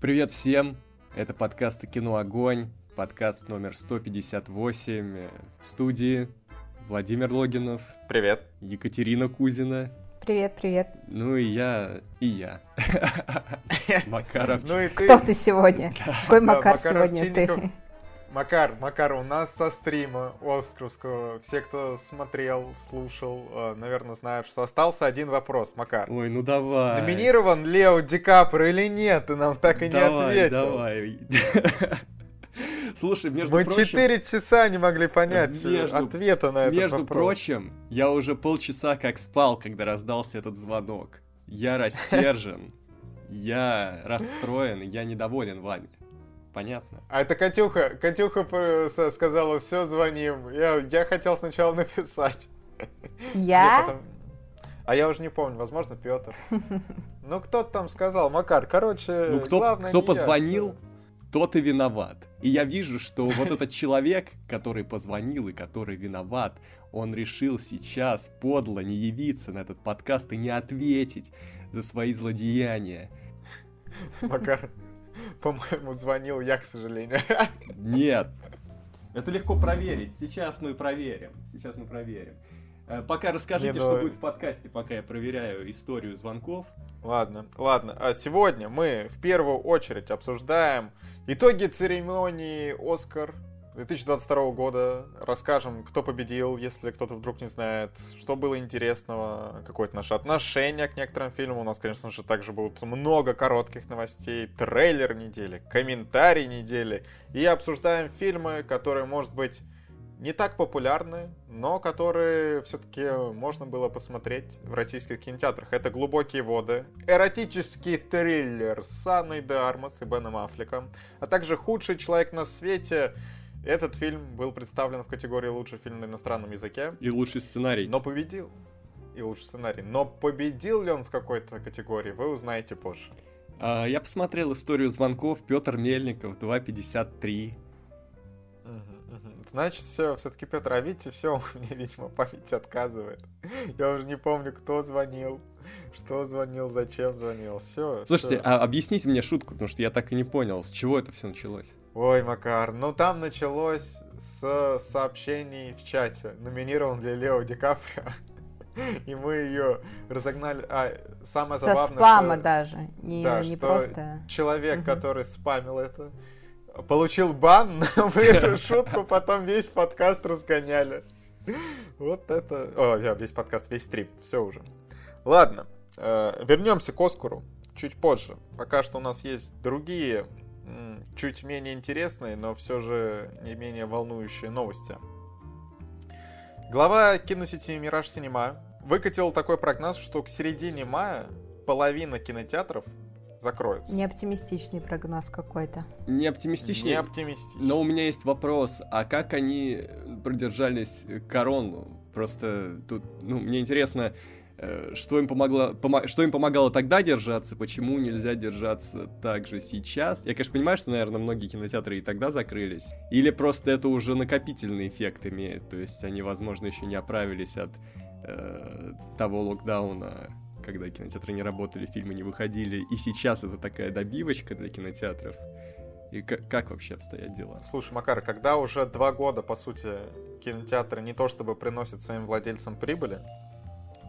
Привет всем! Это подкаст «Кино Огонь», подкаст номер 158 в студии Владимир Логинов. Привет. Екатерина Кузина. Привет, привет. Ну и я, и я. Макаров. Ну и ты. Кто ты сегодня? Какой Макар сегодня ты? Макар, Макар, у нас со стрима Оскаровского, все, кто смотрел, слушал, э, наверное, знают, что остался один вопрос, Макар. Ой, ну давай. Номинирован Лео Ди Каприо или нет? Ты нам так и давай, не ответил. Давай, Слушай, между Мы прочим... четыре часа не могли понять между, ответа на этот между вопрос. Между прочим, я уже полчаса как спал, когда раздался этот звонок. Я рассержен, я расстроен, я недоволен вами понятно. А это Катюха, Катюха сказала, все, звоним. Я, я хотел сначала написать. Я? Потом... А я уже не помню, возможно, Петр. Ну, кто-то там сказал, Макар, короче, ну, кто, главное кто позвонил, я, тот и виноват. И я вижу, что вот этот человек, который позвонил и который виноват, он решил сейчас подло не явиться на этот подкаст и не ответить за свои злодеяния. Макар, По-моему, звонил я, к сожалению. Нет. Это легко проверить. Сейчас мы проверим. Сейчас мы проверим. Э, пока расскажите, Не, ну... что будет в подкасте, пока я проверяю историю звонков. Ладно, ладно. А сегодня мы в первую очередь обсуждаем итоги церемонии Оскар 2022 года. Расскажем, кто победил, если кто-то вдруг не знает, что было интересного, какое-то наше отношение к некоторым фильмам. У нас, конечно же, также будут много коротких новостей, трейлер недели, комментарий недели. И обсуждаем фильмы, которые, может быть, не так популярны, но которые все-таки можно было посмотреть в российских кинотеатрах. Это «Глубокие воды», эротический триллер с Анной де Армас и Беном Аффлеком, а также «Худший человек на свете», этот фильм был представлен в категории лучший фильм на иностранном языке. И лучший сценарий. Но победил. И лучший сценарий. Но победил ли он в какой-то категории, вы узнаете позже. А, я посмотрел историю звонков. Петр Мельников, 2.53. Значит, все, все-таки Петр, а видите, все, у меня, видимо, память отказывает. Я уже не помню, кто звонил, что звонил, зачем звонил. Все. Слушайте, все. а объясните мне шутку, потому что я так и не понял, с чего это все началось. Ой, Макар, ну там началось с сообщений в чате. Номинирован для Лео Ди Каприо. И мы ее разогнали. А, самое забавное, Со спама что... даже, не, да, не просто. Человек, угу. который спамил это, получил бан, но мы эту шутку потом весь подкаст разгоняли. Вот это... О, весь подкаст, весь стрип, все уже. Ладно, э, вернемся к Оскару чуть позже. Пока что у нас есть другие, чуть менее интересные, но все же не менее волнующие новости. Глава киносети Мираж Синема выкатил такой прогноз, что к середине мая половина кинотеатров закроются. Не оптимистичный прогноз какой-то. Не оптимистичный? Не оптимистичный. Но у меня есть вопрос, а как они продержались корону? Просто тут, ну, мне интересно, что им, помогло, помо, что им помогало тогда держаться, почему нельзя держаться так же сейчас. Я, конечно, понимаю, что, наверное, многие кинотеатры и тогда закрылись. Или просто это уже накопительный эффект имеет, то есть они, возможно, еще не оправились от э, того локдауна, когда кинотеатры не работали, фильмы не выходили, и сейчас это такая добивочка для кинотеатров. И как, как вообще обстоят дела? Слушай, Макар, когда уже два года, по сути, кинотеатры не то чтобы приносят своим владельцам прибыли,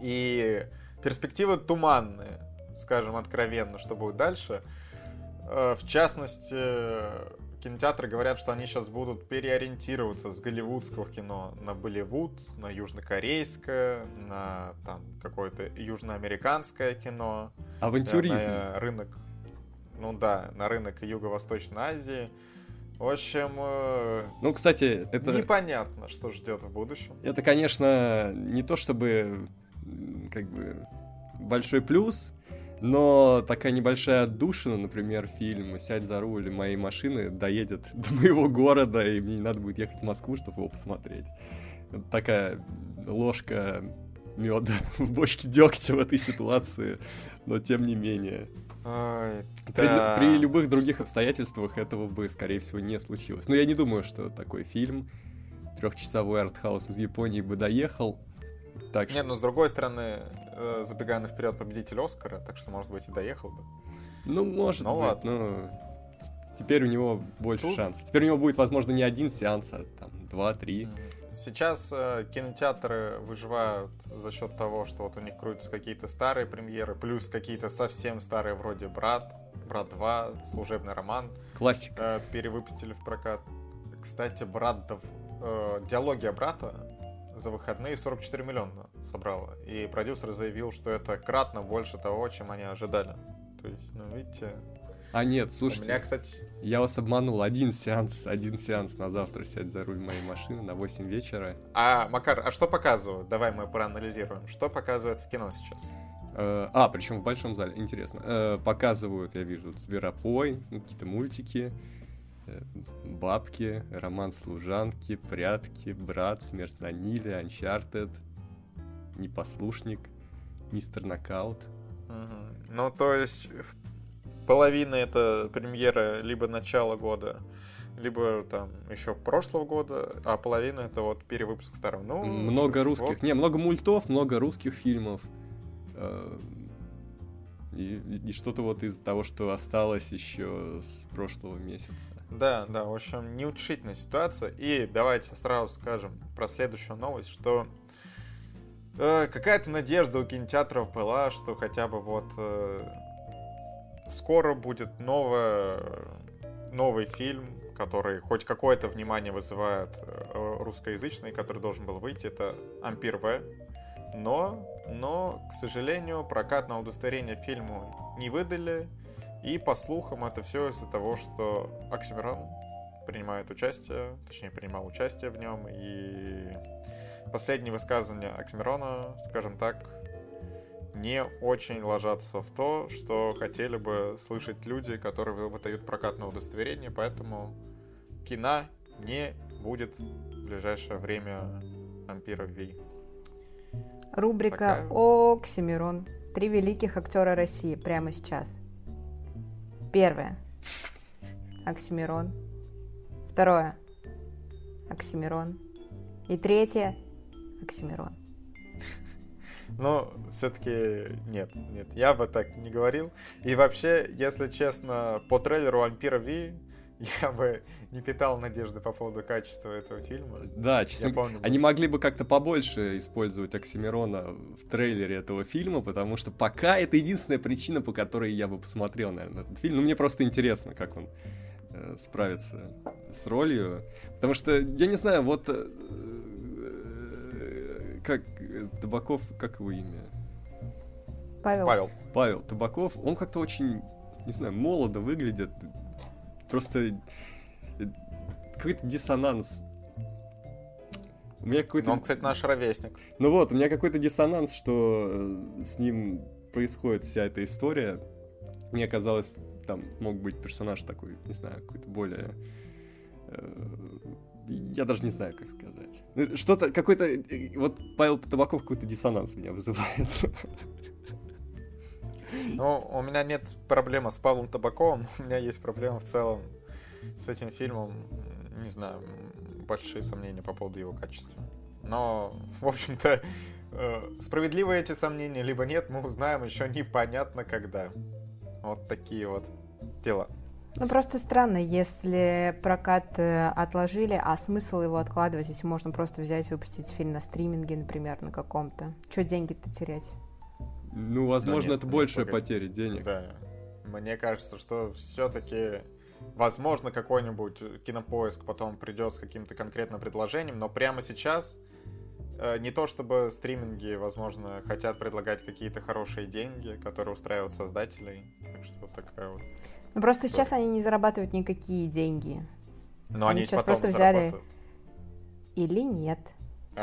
и перспективы туманные, скажем откровенно, что будет дальше, э, в частности, кинотеатры говорят, что они сейчас будут переориентироваться с голливудского кино на Болливуд, на южнокорейское, на там какое-то южноамериканское кино. Авантюризм. На рынок, ну да, на рынок Юго-Восточной Азии. В общем, э, ну, кстати, это... непонятно, что ждет в будущем. Это, конечно, не то чтобы как бы большой плюс, но такая небольшая отдушина, например, фильм «Сядь за руль моей машины» доедет до моего города, и мне не надо будет ехать в Москву, чтобы его посмотреть. Такая ложка меда в бочке дегтя в этой ситуации, но тем не менее. Ой, при, да. при любых других обстоятельствах этого бы, скорее всего, не случилось. Но я не думаю, что такой фильм трехчасовой артхаус из Японии бы доехал. Так Нет, но с другой стороны, э, забегая наперед, победитель Оскара, так что, может быть, и доехал бы. Ну, может ну, быть, ладно. но теперь у него больше Тут... шансов. Теперь у него будет, возможно, не один сеанс, а там два-три. Сейчас э, кинотеатры выживают за счет того, что вот у них крутятся какие-то старые премьеры, плюс какие-то совсем старые вроде «Брат», «Брат 2», «Служебный роман». Классика. Э, перевыпустили в прокат. Кстати, «Брат», э, диалогия «Брата» за выходные 44 миллиона собрала. И продюсер заявил, что это кратно больше того, чем они ожидали. То есть, ну, видите... А нет, слушайте, У меня, кстати... я вас обманул. Один сеанс, один сеанс на завтра сядь за руль моей машины на 8 вечера. А, Макар, а что показывают? Давай мы проанализируем. Что показывают в кино сейчас? Э, а, причем в большом зале, интересно. Э, показывают, я вижу, Зверопой, ну, какие-то мультики, Бабки, Роман служанки, Прятки, Брат, Смерть на Ниле, Uncharted, Непослушник, Мистер Нокаут. Угу. Ну, то есть, половина это премьера либо начала года, либо там еще прошлого года, а половина это вот перевыпуск старого. Ну, много русских. Вот. Не, много мультов, много русских фильмов. И, и что-то вот из того, что осталось еще с прошлого месяца. Да, да, в общем, неутешительная ситуация. И давайте сразу скажем про следующую новость, что э, какая-то надежда у кинотеатров была, что хотя бы вот э, скоро будет новое, новый фильм, который хоть какое-то внимание вызывает э, русскоязычный, который должен был выйти, это «Ампир В». Но но, к сожалению, прокатное удостоверение фильму не выдали, и по слухам это все из-за того, что Оксимирон принимает участие, точнее принимал участие в нем, и последние высказывания Оксимирона, скажем так, не очень ложатся в то, что хотели бы слышать люди, которые выдают прокатное удостоверение, поэтому кино не будет в ближайшее время Ампира Ви. Рубрика «Оксимирон». Три великих актера России прямо сейчас. Первое. Оксимирон. Второе. Оксимирон. И третье. Оксимирон. Но все-таки нет, нет, я бы так не говорил. И вообще, если честно, по трейлеру Ампира Ви я бы не питал надежды по поводу качества этого фильма. Да, честно, помню, они могли бы как-то побольше использовать Оксимирона в трейлере этого фильма, потому что пока это единственная причина, по которой я бы посмотрел, наверное, этот фильм. Ну, мне просто интересно, как он э, справится с ролью. Потому что, я не знаю, вот э, э как э, Табаков, как его имя? Павел. Павел. Павел Табаков, он как-то очень, не знаю, молодо выглядит, просто какой-то диссонанс. У меня какой-то... Ну, он, кстати, наш ровесник. Ну вот, у меня какой-то диссонанс, что э, с ним происходит вся эта история. Мне казалось, там мог быть персонаж такой, не знаю, какой-то более... Э, я даже не знаю, как сказать. Ну, что-то, какой-то... Э, вот Павел Табаков какой-то диссонанс меня вызывает. Ну, у меня нет проблемы с Павлом Табаковым, у меня есть проблема в целом с этим фильмом. Не знаю, большие сомнения по поводу его качества. Но, в общем-то, э, справедливы эти сомнения, либо нет, мы узнаем еще непонятно когда. Вот такие вот дела. Ну, просто странно, если прокат э, отложили, а смысл его откладывать, если можно просто взять, выпустить фильм на стриминге, например, на каком-то. Что деньги-то терять? Ну, возможно, нет, это большая погоди. потеря денег. Да. Мне кажется, что все-таки, возможно, какой-нибудь кинопоиск потом придет с каким-то конкретным предложением, но прямо сейчас э, не то чтобы стриминги, возможно, хотят предлагать какие-то хорошие деньги, которые устраивают создателей. Так что вот такая вот. Ну просто сейчас они не зарабатывают никакие деньги. Но они, они сейчас просто взяли. Или нет.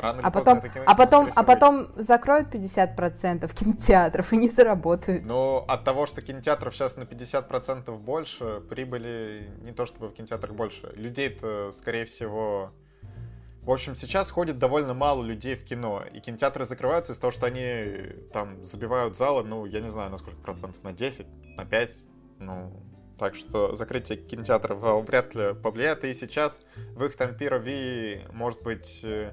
Рано а потом, кино, а потом, а потом закроют 50% кинотеатров и не заработают. Ну, от того, что кинотеатров сейчас на 50% больше, прибыли не то чтобы в кинотеатрах больше. Людей-то, скорее всего... В общем, сейчас ходит довольно мало людей в кино, и кинотеатры закрываются из-за того, что они там забивают залы, ну, я не знаю, на сколько процентов, на 10, на 5, ну, так что закрытие кинотеатров вряд ли повлияет, и сейчас в их там PRV, может быть, э,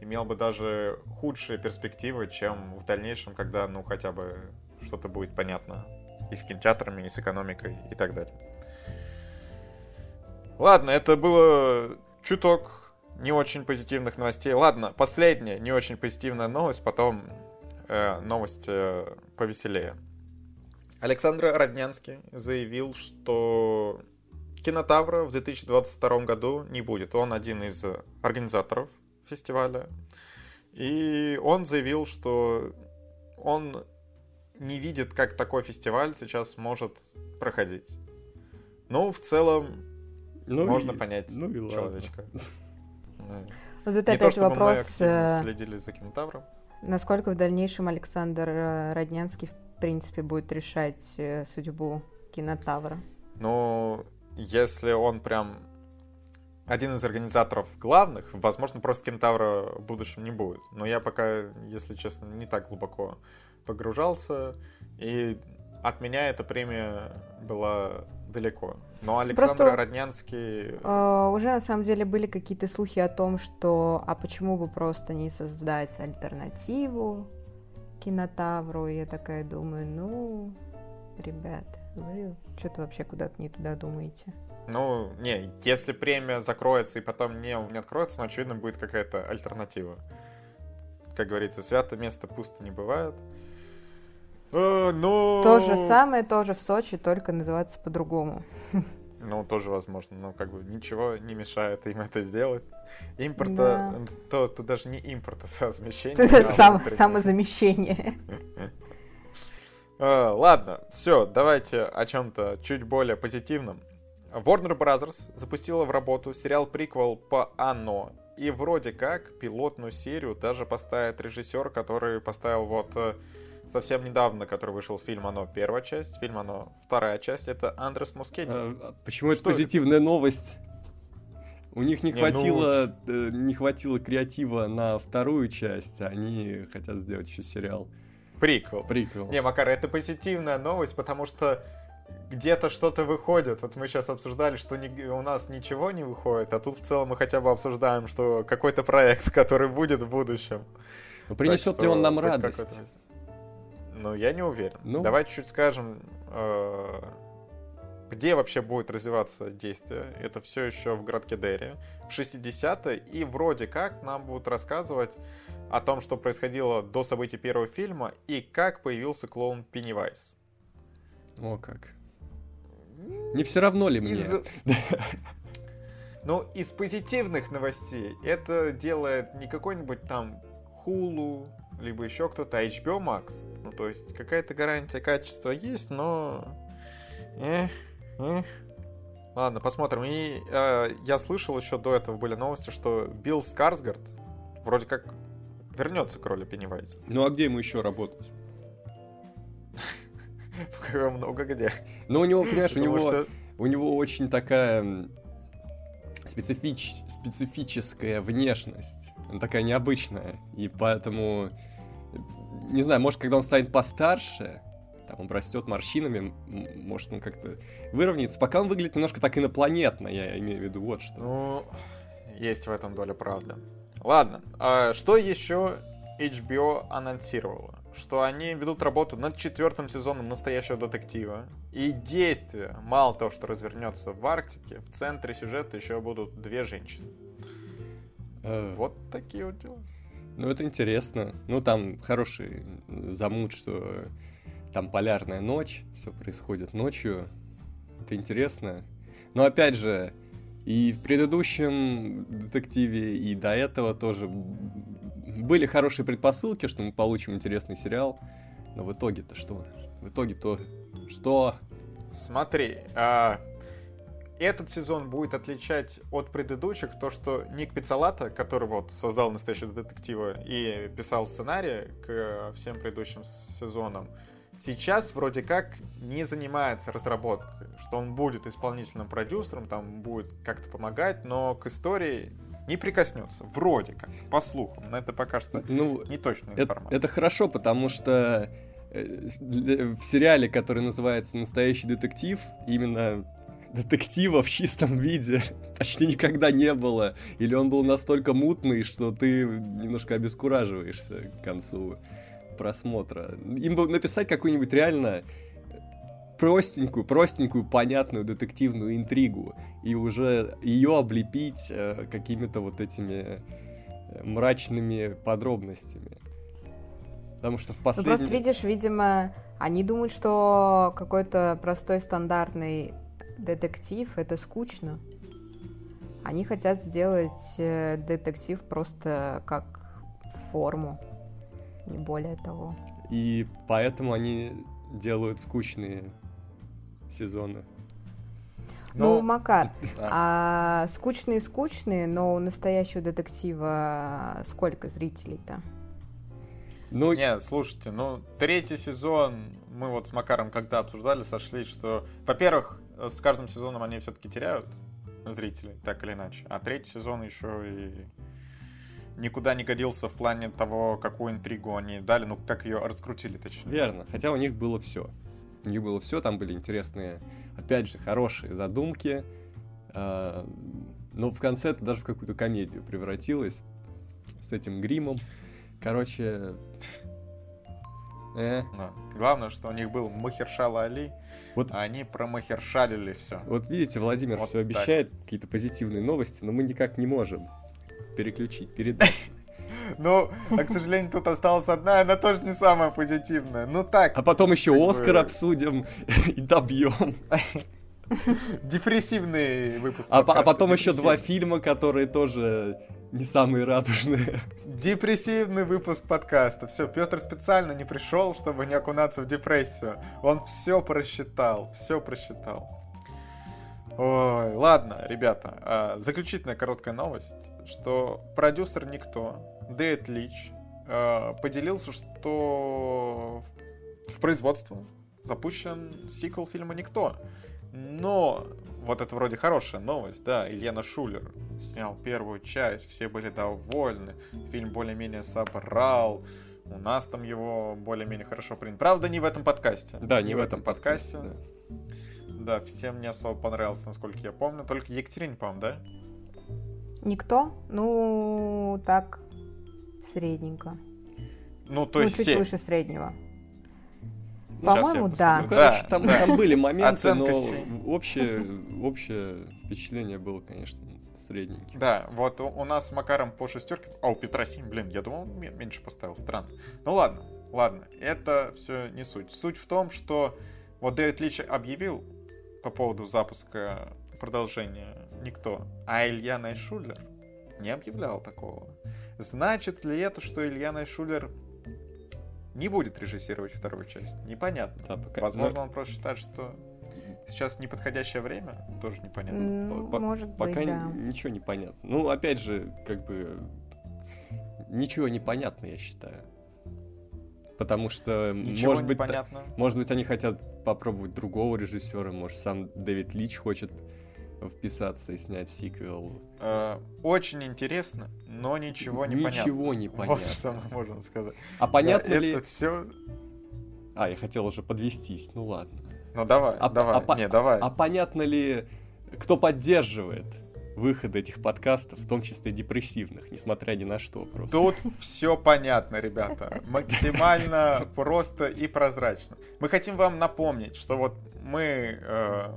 имел бы даже худшие перспективы, чем в дальнейшем, когда, ну, хотя бы что-то будет понятно и с кинотеатрами, и с экономикой, и так далее. Ладно, это было чуток не очень позитивных новостей. Ладно, последняя не очень позитивная новость, потом э, новость э, повеселее. Александр Роднянский заявил, что кинотавра в 2022 году не будет. Он один из организаторов фестиваля. И он заявил, что он не видит, как такой фестиваль сейчас может проходить. Ну, в целом, ну можно и, понять ну и человечка. Ну, тут не опять то, вопрос... Мы э, следили за кинотавром. Насколько в дальнейшем Александр э, Роднянский, в принципе, будет решать э, судьбу кинотавра? Ну, если он прям один из организаторов главных, возможно, просто кентавра в будущем не будет. Но я пока, если честно, не так глубоко погружался. И от меня эта премия была далеко. Но Александр Просто, Роднянский... Э, уже на самом деле были какие-то слухи о том, что а почему бы просто не создать альтернативу кинотавру? И я такая думаю, ну, ребят, вы что-то вообще куда-то не туда думаете. Ну, не, если премия закроется и потом не, не откроется, ну, очевидно, будет какая-то альтернатива. Как говорится, святое место пусто не бывает. Э, но... То же самое, тоже в Сочи, только называется по-другому. Ну, тоже возможно, но как бы ничего не мешает им это сделать. Импорта, да. то, тут даже не импорт, а совмещение. Это сам, самозамещение. Э, ладно, все, давайте о чем-то чуть более позитивном. Warner Bros. запустила в работу сериал-приквел по Анно. И вроде как пилотную серию даже поставит режиссер, который поставил вот э, совсем недавно, который вышел фильм «Оно» первая часть, фильм «Оно» вторая часть, это Андрес Мускетти. А, а почему это позитивная это? новость? У них не, не хватило, ну... не хватило креатива на вторую часть, а они хотят сделать еще сериал. Приквел. Приквел. Не, Макар, это позитивная новость, потому что где-то что-то выходит. Вот мы сейчас обсуждали, что ни, у нас ничего не выходит, а тут в целом мы хотя бы обсуждаем, что какой-то проект, который будет в будущем. Ну, принесет ли он нам радость? Ну, я не уверен. Ну... Давай чуть-чуть скажем, э, где вообще будет развиваться действие. Это все еще в городке Дерри, в 60-е, и вроде как нам будут рассказывать о том, что происходило до событий первого фильма, и как появился клоун Пеннивайз. О, как. Не все равно ли мне? Из... Ну, из позитивных новостей это делает не какой-нибудь там Hulu, либо еще кто-то, а HBO Max. Ну, то есть какая-то гарантия качества есть, но... Эх, эх. Ладно, посмотрим. И э, я слышал еще до этого были новости, что Билл Скарсгард вроде как вернется к роли Пеннивайза. Ну а где ему еще работать? Только много где. Ну, у него, понимаешь, у него, у него очень такая специфич, специфическая внешность. Она такая необычная. И поэтому, не знаю, может, когда он станет постарше, там он растет морщинами, может, он как-то выровняется. Пока он выглядит немножко так инопланетно, я имею в виду вот что. Ну, есть в этом доля правды. Ладно, а что еще HBO анонсировала? Что они ведут работу над четвертым сезоном настоящего детектива. И действие, мало того, что развернется в Арктике, в центре сюжета еще будут две женщины. Э... Вот такие вот дела. Ну, это интересно. Ну, там хороший замут, что там полярная ночь, все происходит ночью. Это интересно. Но опять же, и в предыдущем детективе, и до этого тоже были хорошие предпосылки, что мы получим интересный сериал, но в итоге-то что? В итоге-то что? Смотри, а, этот сезон будет отличать от предыдущих то, что Ник Пиццалата, который вот создал настоящего детектива и писал сценарий к всем предыдущим сезонам, сейчас вроде как не занимается разработкой, что он будет исполнительным продюсером, там будет как-то помогать, но к истории не прикоснется. Вроде как, по слухам. Но это пока что ну, не точная информация. Это, это хорошо, потому что э, в сериале, который называется «Настоящий детектив», именно детектива в чистом виде почти никогда не было. Или он был настолько мутный, что ты немножко обескураживаешься к концу просмотра. Им бы написать какую-нибудь реально простенькую, простенькую, понятную детективную интригу и уже ее облепить э, какими-то вот этими э, мрачными подробностями. Потому что в последнем... Ну, просто видишь, видимо, они думают, что какой-то простой стандартный детектив это скучно. Они хотят сделать э, детектив просто как форму, не более того. И поэтому они делают скучные сезоны. Ну, ну Макар, да. а скучные-скучные, но у настоящего детектива сколько зрителей-то? Ну, нет, слушайте, ну, третий сезон, мы вот с Макаром когда обсуждали, сошли, что, во-первых, с каждым сезоном они все-таки теряют зрителей, так или иначе. А третий сезон еще и никуда не годился в плане того, какую интригу они дали, ну, как ее раскрутили, точнее. Верно, хотя у них было все. У них было все, там были интересные, опять же, хорошие задумки. А, но в конце это даже в какую-то комедию превратилось с этим гримом. Короче... Э. Да. Главное, что у них был Махершала Али, вот, а они промахершалили все. Вот видите, Владимир вот все так. обещает какие-то позитивные новости, но мы никак не можем переключить, передать. Ну, а, к сожалению, тут осталась одна, она тоже не самая позитивная. Ну так. А потом еще Оскар обсудим и добьем. Депрессивный выпуск. А, а потом еще два фильма, которые тоже не самые радужные. Депрессивный выпуск подкаста. Все, Петр специально не пришел, чтобы не окунаться в депрессию. Он все просчитал, все просчитал. Ой, ладно, ребята, а, заключительная короткая новость, что продюсер никто, Дэвид Лич, поделился, что в производство запущен сиквел фильма «Никто». Но вот это вроде хорошая новость, да, Ильяна Шулер снял первую часть, все были довольны, фильм более-менее собрал, у нас там его более-менее хорошо приняли. Правда, не в этом подкасте. Да, не, не в этом подкасте. подкасте да. да, всем не особо понравился, насколько я помню. Только Екатерине, по-моему, да? Никто? Ну, так, средненько. Ну, то ну, есть чуть 7. выше среднего. По-моему, да. Ну, короче, да, там, да. там были моменты, но общее, общее впечатление было, конечно, средненьким. Да, вот у, у нас с Макаром по шестерке, а у Петра 7, блин, я думал, меньше поставил, странно. Ну ладно, ладно, это все не суть. Суть в том, что вот Дэвид Лич объявил по поводу запуска продолжения никто, а Илья Найшулер не объявлял такого. Значит ли это, что Илья Найшулер не будет режиссировать вторую часть. Непонятно. Да, пока... Возможно, он просто считает, что сейчас неподходящее время, тоже непонятно. Mm, может быть, Пока да. ничего не понятно. Ну, опять же, как бы ничего не понятно, я считаю. Потому что, Ничего может быть, понятно. может быть, они хотят попробовать другого режиссера, может, сам Дэвид Лич хочет вписаться и снять сиквел. Э, очень интересно, но ничего не понятно. Ничего не понятно. Вот что мы можем сказать. А понятно да, ли... Это все... А, я хотел уже подвестись, ну ладно. Ну давай, а, давай, а, не, давай. А понятно ли, кто поддерживает выход этих подкастов, в том числе депрессивных, несмотря ни на что просто. Тут все понятно, ребята. Максимально просто и прозрачно. Мы хотим вам напомнить, что вот мы э,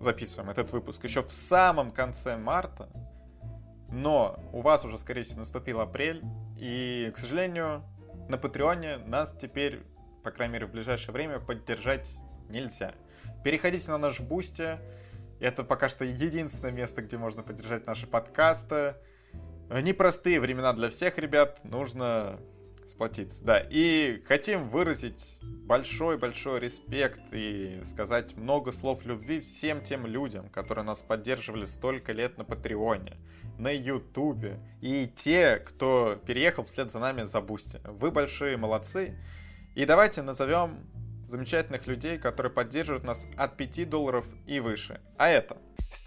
записываем этот выпуск еще в самом конце марта, но у вас уже, скорее всего, наступил апрель, и, к сожалению, на Патреоне нас теперь, по крайней мере, в ближайшее время поддержать нельзя. Переходите на наш Бусти, это пока что единственное место, где можно поддержать наши подкасты. Непростые времена для всех, ребят, нужно сплотиться. Да, и хотим выразить большой-большой респект и сказать много слов любви всем тем людям, которые нас поддерживали столько лет на Патреоне, на Ютубе, и те, кто переехал вслед за нами на Бусти. Вы большие молодцы. И давайте назовем замечательных людей, которые поддерживают нас от 5 долларов и выше. А это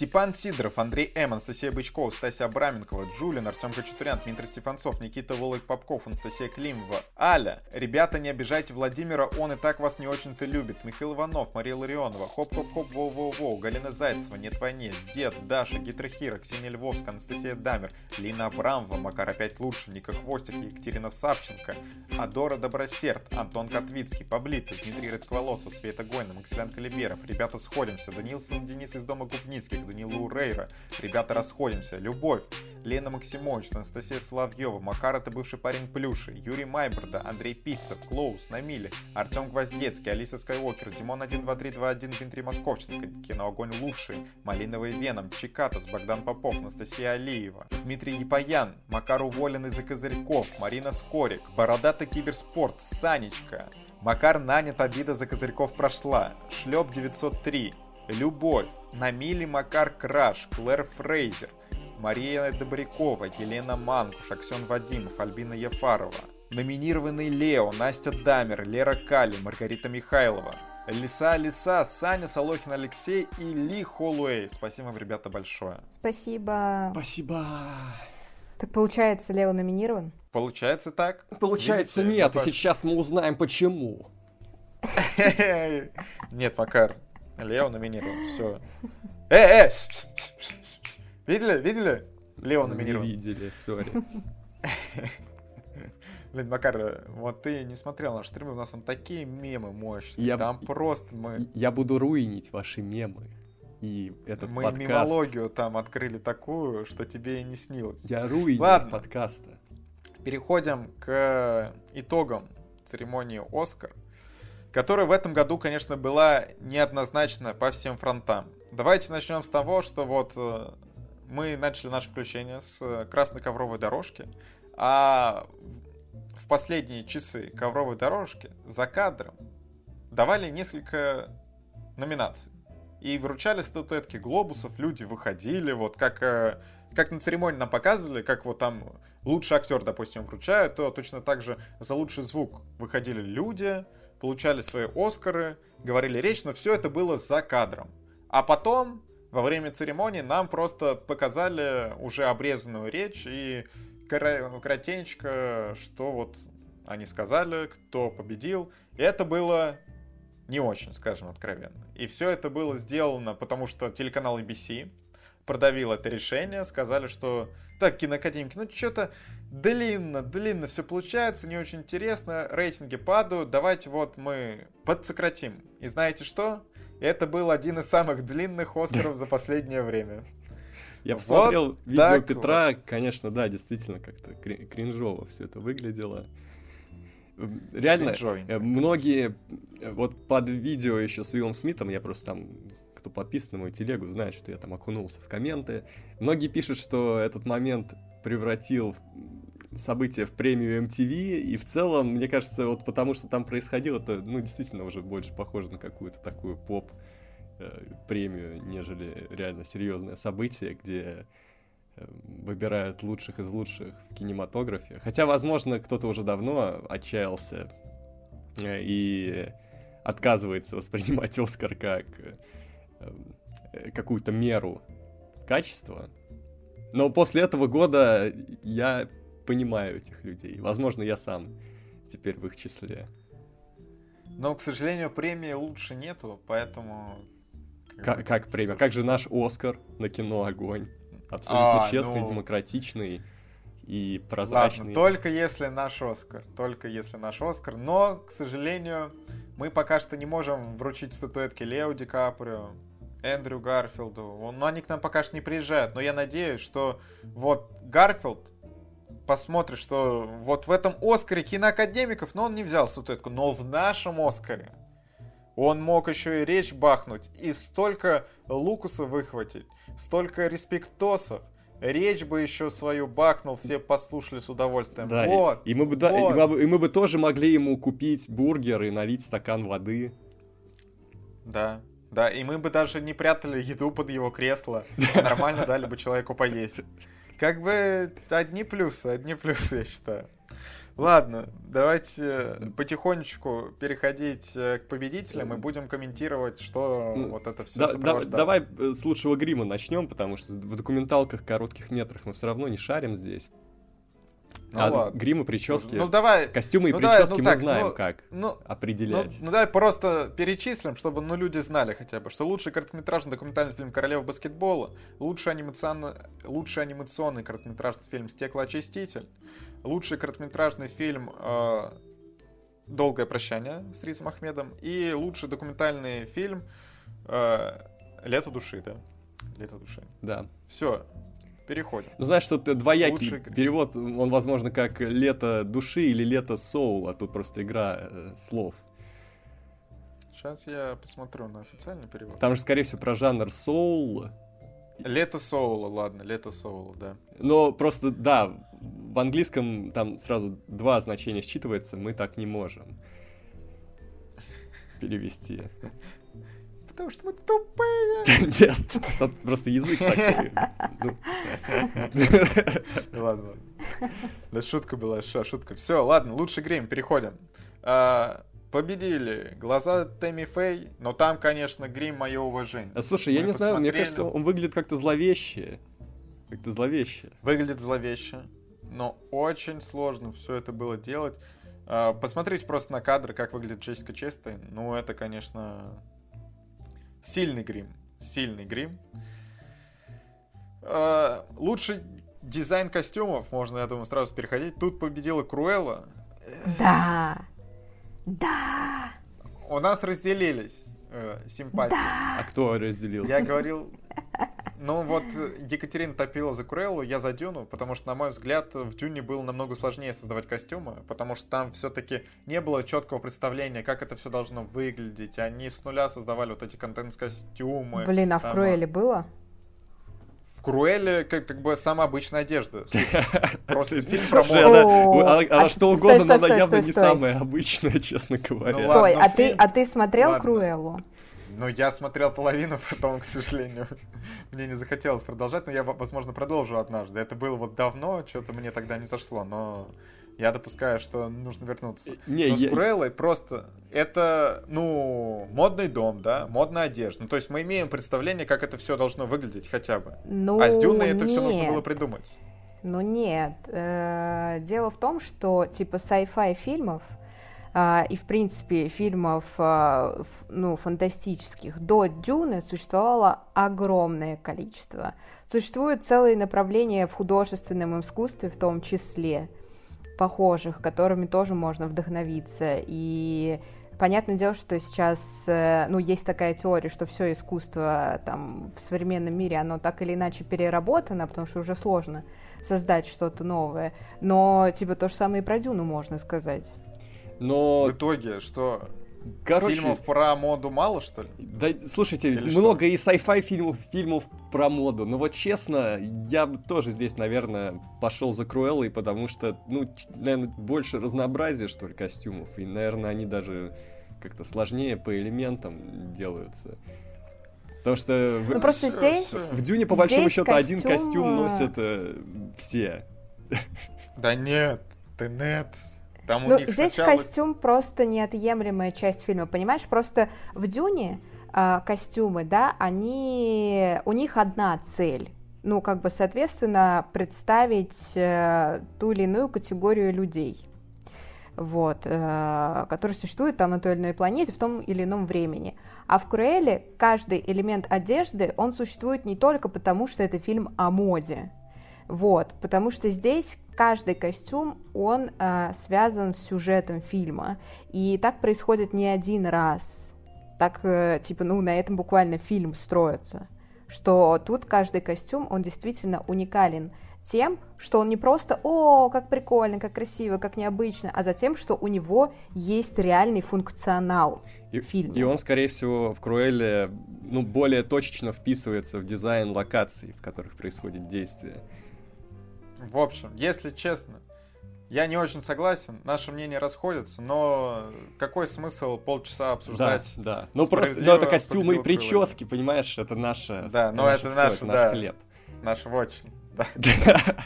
Степан Сидоров, Андрей М, Анастасия Бычкова, Стасия Абраменкова, Джулин, Артем Кочетурян, Дмитрий Стефанцов, Никита Волок Попков, Анастасия Климова, Аля. Ребята, не обижайте Владимира, он и так вас не очень-то любит. Михаил Иванов, Мария Ларионова, Хоп-Хоп-Хоп, Воу-Воу-Воу, Галина Зайцева, Нет войне, Дед, Даша, Гитрохира, Ксения Львовская, Анастасия Дамер, Лина Абрамова, Макар опять лучше, Ника Хвостик, Екатерина Савченко, Адора Добросерд, Антон Котвицкий, Паблитый, Дмитрий Рыдковолосов, Света Гойна, Максилян Калиберов. Ребята, сходимся. Данилсон Денис из дома Губницких, Данила Урейра. Ребята, расходимся. Любовь. Лена Максимович, Анастасия Соловьева, Макар это бывший парень Плюши, Юрий Майберда, Андрей Писцев, Клоус, Намили, Артем Гвоздецкий, Алиса Скайуокер, Димон 12321, Дмитрий Московченко, Кино Огонь Лучший, Малиновый Веном, Чикатас, Богдан Попов, Анастасия Алиева, Дмитрий Епаян, Макар Уволен из-за козырьков, Марина Скорик, Бородатый Киберспорт, Санечка, Макар нанят, обида за козырьков прошла, Шлеп 903, Любовь, Намили Макар Краш, Клэр Фрейзер, Мария Добрякова, Елена Манкуш, Аксен Вадимов, Альбина Ефарова. Номинированный Лео, Настя Дамер, Лера Кали, Маргарита Михайлова. Лиса Лиса, Саня Солохин Алексей и Ли Холуэй. Спасибо вам, ребята, большое. Спасибо. Спасибо. Так получается, Лео номинирован? Получается так? Получается Видите, нет, и Паш? сейчас мы узнаем почему. Нет, Макар. Лео номинирован. Все. Э, э! Видели? Видели? Лео Не номинирован. видели, сори. Блин, Макар, вот ты не смотрел наши стримы, у нас там такие мемы мощные. Я- Там просто мы... Я буду руинить ваши мемы. И этот Мы подкаст... мемологию там открыли такую, что тебе и не снилось. Я руиню Ладно. подкаста. Переходим к итогам церемонии «Оскар», которая в этом году, конечно, была неоднозначна по всем фронтам. Давайте начнем с того, что вот э, мы начали наше включение с э, красной ковровой дорожки, а в последние часы ковровой дорожки за кадром давали несколько номинаций. И вручали статуэтки глобусов, люди выходили, вот как, э, как на церемонии нам показывали, как вот там лучший актер, допустим, вручают, то точно так же за лучший звук выходили люди, получали свои Оскары, говорили речь, но все это было за кадром. А потом, во время церемонии, нам просто показали уже обрезанную речь и кратенечко, что вот они сказали, кто победил. И это было не очень, скажем откровенно. И все это было сделано, потому что телеканал ABC продавил это решение, сказали, что так, киноакадемики, ну что-то длинно, длинно все получается, не очень интересно, рейтинги падают, давайте вот мы подсократим. И знаете что? Это был один из самых длинных Оскаров за последнее время. Я Вот посмотрел видео Петра, конечно, да, действительно как-то кри- кринжово все это выглядело. Реально, э, многие, э, вот под видео еще с Уиллом Смитом, я просто там, кто подписан на мою телегу, знает, что я там окунулся в комменты. Многие пишут, что этот момент превратил событие в премию MTV, и в целом, мне кажется, вот потому что там происходило, это, ну, действительно уже больше похоже на какую-то такую поп э, премию, нежели реально серьезное событие, где э, выбирают лучших из лучших в кинематографе. Хотя, возможно, кто-то уже давно отчаялся э, и отказывается воспринимать Оскар как какую-то меру качества. Но после этого года я понимаю этих людей. Возможно, я сам теперь в их числе. Но, к сожалению, премии лучше нету, поэтому... как Как, премия? Как же наш Оскар на кино «Огонь»? Абсолютно А, честный, ну. демократичный и Ладно, прозрачный. только если наш Оскар, только если наш Оскар, но, к сожалению, мы пока что не можем вручить статуэтки Лео Ди Каприо, Эндрю Гарфилду, Он- ну они к нам пока что не приезжают, но я надеюсь, что вот Гарфилд посмотрит, что вот в этом Оскаре киноакадемиков, но он не взял статуэтку, но в нашем Оскаре он мог еще и речь бахнуть, и столько Лукуса выхватить, столько респектосов, речь бы еще свою бахнул, все послушали с удовольствием. Да, и- вот, и, мы бы, да, и вот. мы бы- и мы бы тоже могли ему купить бургер и налить стакан воды. да. Да, и мы бы даже не прятали еду под его кресло, а нормально дали бы человеку поесть. Как бы одни плюсы, одни плюсы, я считаю. Ладно, давайте потихонечку переходить э, к победителям и будем комментировать, что Ну, вот это все Да- да- давай э, с лучшего грима начнем, потому что в документалках коротких метрах мы все равно не шарим здесь. Ну а ладно. гримы, прически, Ну давай, костюмы и ну давай, прически ну мы так, знаем ну, как ну, ну, определять. ну давай просто перечислим, чтобы ну, люди знали хотя бы, что лучший короткометражный документальный фильм «Королева баскетбола», лучший, анимационный, лучший анимационный короткометражный фильм «Стеклоочиститель», лучший короткометражный фильм э, «Долгое прощание» с Ризом Ахмедом и лучший документальный фильм э, «Лето души», да? «Лето души». Да. Все, переходим. Ну, знаешь, что двоякий Лучший перевод, он, возможно, как «Лето души» или «Лето соул», а тут просто игра э, слов. Сейчас я посмотрю на официальный перевод. Там же, скорее всего, про жанр соул, «Лето Соула», ладно, «Лето Соула», да. но просто, да, в английском там сразу два значения считывается, мы так не можем перевести. Потому что мы тупые. Нет, тут просто язык ну. Ладно, ладно. Да шутка была, ша, шутка. Все, ладно, лучший грим, переходим. А, победили глаза Тэмми Фэй, но там, конечно, грим мое уважение. А, Слушай, я не знаю, мне кажется, он выглядит как-то зловеще. Как-то зловеще. Выглядит зловеще, но очень сложно все это было делать. А, посмотрите просто на кадры, как выглядит Джессика Честейн. Ну, это, конечно, сильный грим. Сильный грим. А, лучший дизайн костюмов, можно, я думаю, сразу переходить. Тут победила Круэлла. Да. Да. У нас разделились э, симпатии. А кто разделился? Я говорил... Ну вот э, Екатерина топила за Куреллу, я за Дюну, потому что, на мой взгляд, в Дюне было намного сложнее создавать костюмы, потому что там все-таки не было четкого представления, как это все должно выглядеть. Они с нуля создавали вот эти контент-костюмы. Блин, а в Там, Круэле было? В Круэле как, как бы самая обычная одежда. Просто фильм про моду. она, а- что угодно, но она явно не самая обычная, честно говоря. Ну Стой, ладно, а ты, а ты смотрел Ладно. Но я смотрел половину, потом, к сожалению, мне не захотелось продолжать, но я, возможно, продолжу однажды. Это было вот давно, что-то мне тогда не зашло, но я допускаю, что нужно вернуться. Не, Но с я- Куреллой просто это, ну, модный дом, да, модная одежда. Ну, то есть мы имеем представление, как это все должно выглядеть хотя бы. Ну, а с Дюной это все нужно было придумать. Ну нет. Э, Дело в том, что типа sci-fi фильмов и, в принципе, фильмов а, ну, фантастических до Дюны существовало огромное количество. Существует целые направления в художественном искусстве в том числе, похожих, которыми тоже можно вдохновиться. И понятное дело, что сейчас, э, ну, есть такая теория, что все искусство там в современном мире, оно так или иначе переработано, потому что уже сложно создать что-то новое. Но, типа, то же самое и про Дюну можно сказать. Но, В итоге, что, короче, фильмов про моду мало, что ли? да, слушайте, Или много и sci-fi фильмов, фильмов про моду. Но вот честно, я бы тоже здесь, наверное, пошел за Круэллой, потому что, ну, наверное, больше разнообразия, что ли, костюмов. И, наверное, они даже как-то сложнее по элементам делаются. Потому что в, Ну, просто всё, здесь... в Дюне, по большому здесь счету, один костюм, костюм э, носят э, все. Да нет, ты нет. Там Ну, здесь сначала... костюм просто неотъемлемая часть фильма, понимаешь? Просто в Дюне а, костюмы, да, они... У них одна цель. Ну, как бы, соответственно, представить э, ту или иную категорию людей. Вот, э, которые существуют там на той или иной планете в том или ином времени. А в Круэле каждый элемент одежды, он существует не только потому, что это фильм о моде, вот, потому что здесь каждый костюм, он э, связан с сюжетом фильма. И так происходит не один раз. Так, э, типа, ну, на этом буквально фильм строится. Что тут каждый костюм, он действительно уникален тем, что он не просто «О, как прикольно, как красиво, как необычно», а за тем, что у него есть реальный функционал И, в фильме. и он, скорее всего, в Круэле ну, более точечно вписывается в дизайн локаций, в которых происходит действие. В общем, если честно, я не очень согласен, наши мнения расходятся, но какой смысл полчаса обсуждать? Да, да. Ну просто, ну это костюмы и прически, понимаешь, это наше. Да, но наше это наше, это да. наш хлеб. Наш очень. Да.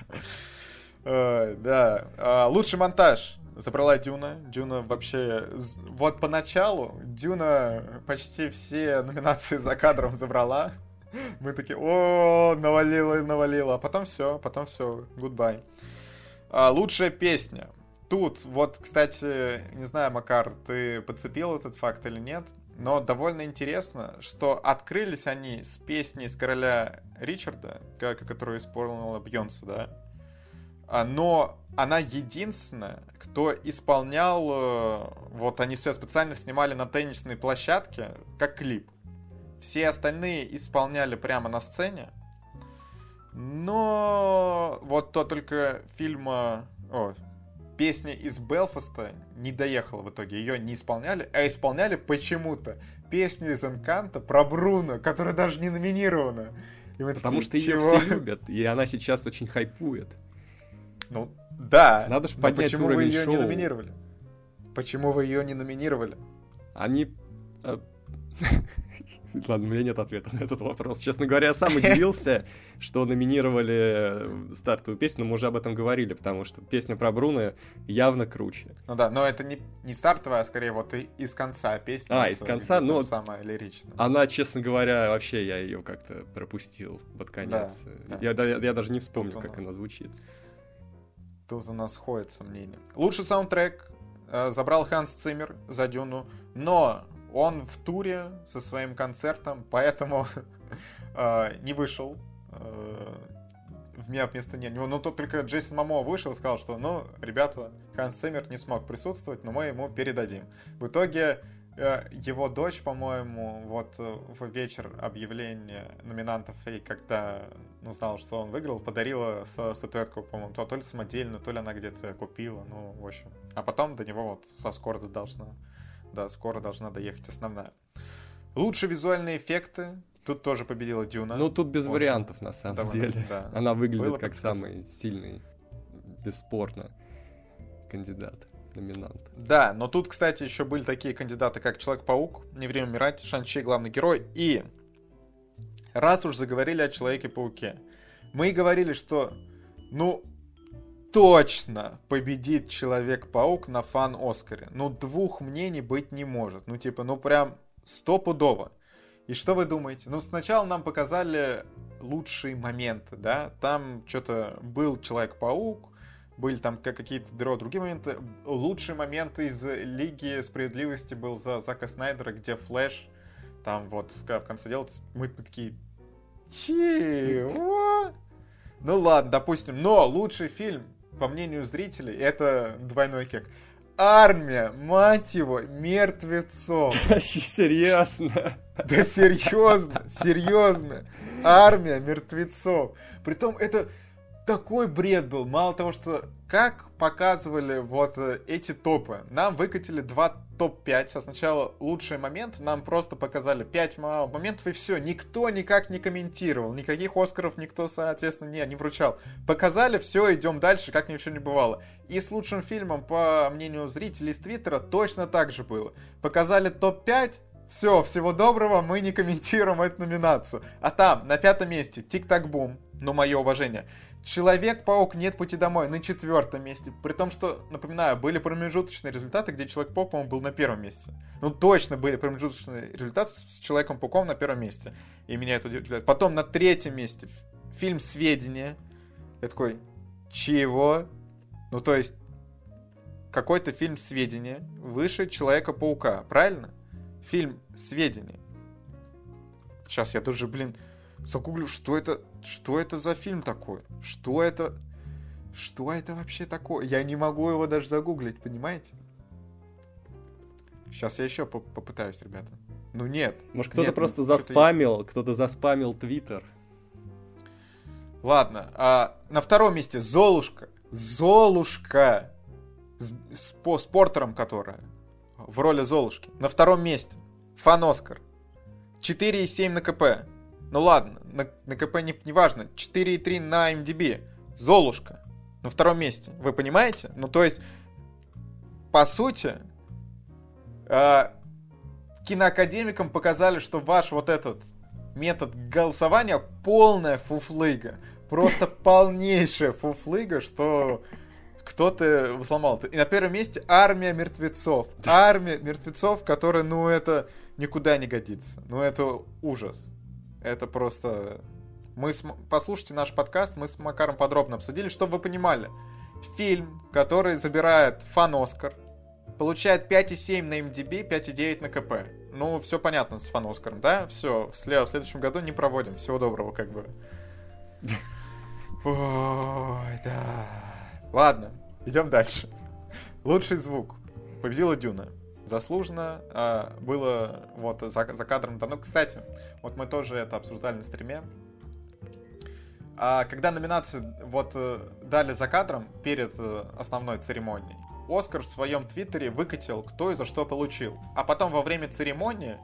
Да. А, Лучший монтаж. забрала Дюна. Дюна вообще... Вот поначалу Дюна почти все номинации за кадром забрала. Мы такие, о, навалила, навалила. А потом все, потом все, goodbye. А, лучшая песня. Тут, вот, кстати, не знаю, Макар, ты подцепил этот факт или нет, но довольно интересно, что открылись они с песни с короля Ричарда, которую исполнила Бьонса, да? А, но она единственная, кто исполнял, э, вот они все специально снимали на теннисной площадке, как клип. Все остальные исполняли прямо на сцене. Но вот то только фильма... О, песня из Белфаста не доехала в итоге. Ее не исполняли, а исполняли почему-то песню из Энканта про Бруно, которая даже не номинирована. И мы Потому такие, что ее все любят, и она сейчас очень хайпует. Ну, да. Надо же поднять почему уровень вы ее шоу. не номинировали? Почему вы ее не номинировали? Они... Ладно, у меня нет ответа на этот вопрос. Честно говоря, я сам удивился, что номинировали э, стартовую песню, но мы уже об этом говорили, потому что песня про Бруно явно круче. Ну да, но это не, не стартовая, а скорее вот и из конца песня. А, из конца, ну... Самая лиричная. Она, честно говоря, вообще я ее как-то пропустил под конец. Да, да. Я, я, я даже не вспомню, Тут как она звучит. Тут у нас сходятся мнения. Лучший саундтрек э, забрал Ханс Циммер за Дюну, но он в туре со своим концертом, поэтому э, не вышел э, в меня вместо него. Ну, тут только Джейсон Мамо вышел и сказал, что, ну, ребята, Ханс Циммер не смог присутствовать, но мы ему передадим. В итоге э, его дочь, по-моему, вот в вечер объявления номинантов, и когда узнала, что он выиграл, подарила статуэтку, по-моему, то, то ли самодельную, то ли она где-то купила, ну, в общем. А потом до него вот со скоростью должна да, скоро должна доехать основная. Лучшие визуальные эффекты. Тут тоже победила Дюна. Ну, тут без Очень вариантов, на самом довольно, деле. Да. Она выглядит Было как самый сильный, бесспорно, кандидат, номинант. Да, но тут, кстати, еще были такие кандидаты, как Человек-паук, Не время умирать, Шанчи, главный герой. И раз уж заговорили о Человеке-пауке, мы говорили, что, ну, точно победит Человек-паук на фан-Оскаре. Ну, двух мнений быть не может. Ну, типа, ну прям стопудово. И что вы думаете? Ну, сначала нам показали лучшие моменты, да? Там что-то был Человек-паук, были там какие-то другие моменты. Лучший момент из Лиги Справедливости был за Зака Снайдера, где Флэш там вот в, в конце делает, мы такие, чего? Ну ладно, допустим, но лучший фильм по мнению зрителей, это двойной кек. Армия, мать его, мертвецов. Серьезно? Да серьезно, серьезно. Армия мертвецов. Притом это такой бред был. Мало того, что как показывали вот э, эти топы. Нам выкатили два топ-5. А сначала лучший момент. Нам просто показали 5 моментов и все. Никто никак не комментировал. Никаких Оскаров никто, соответственно, не, не вручал. Показали, все, идем дальше, как ничего не бывало. И с лучшим фильмом, по мнению зрителей из Твиттера, точно так же было. Показали топ-5, все, всего доброго, мы не комментируем эту номинацию. А там, на пятом месте, Тик-Так-Бум, ну, мое уважение. Человек-паук нет пути домой на четвертом месте. При том, что, напоминаю, были промежуточные результаты, где Человек-паук, по-моему, был на первом месте. Ну, точно были промежуточные результаты с Человеком-пауком на первом месте. И меня это удивляет. Потом на третьем месте фильм «Сведения». Я такой, чего? Ну, то есть, какой-то фильм «Сведения» выше Человека-паука, правильно? Фильм «Сведения». Сейчас я тут же, блин, загуглю, что это, что это за фильм такой? Что это... Что это вообще такое? Я не могу его даже загуглить, понимаете? Сейчас я еще по попытаюсь, ребята. Ну нет. Может, кто-то просто ну, заспамил, я... кто-то заспамил Твиттер. Ладно, а на втором месте Золушка. Золушка! С, с, по спортером которая. В роли Золушки. На втором месте. Фан Оскар. 4,7 на КП. Ну ладно, на, на КП не, не важно. 4,3 на MDB. Золушка. На втором месте. Вы понимаете? Ну, то есть, по сути, э, киноакадемикам показали, что ваш вот этот метод голосования полная фуфлыга. Просто полнейшая фуфлыга, что кто ты взломал? И на первом месте армия мертвецов. Армия мертвецов, которая, ну, это никуда не годится. Ну, это ужас. Это просто... Мы с... Послушайте наш подкаст, мы с Макаром подробно обсудили, чтобы вы понимали. Фильм, который забирает фан-Оскар, получает 5,7 на MDB, 5,9 на КП. Ну, все понятно с фан-Оскаром, да? Все, в, след... в следующем году не проводим. Всего доброго, как бы. Ой, да. Ладно, идем дальше. Лучший звук. Победила Дюна. Заслуженно а, было вот за, за кадром. Ну, кстати, вот мы тоже это обсуждали на стриме. А когда номинации вот э, дали за кадром перед э, основной церемонией, Оскар в своем твиттере выкатил, кто и за что получил. А потом во время церемонии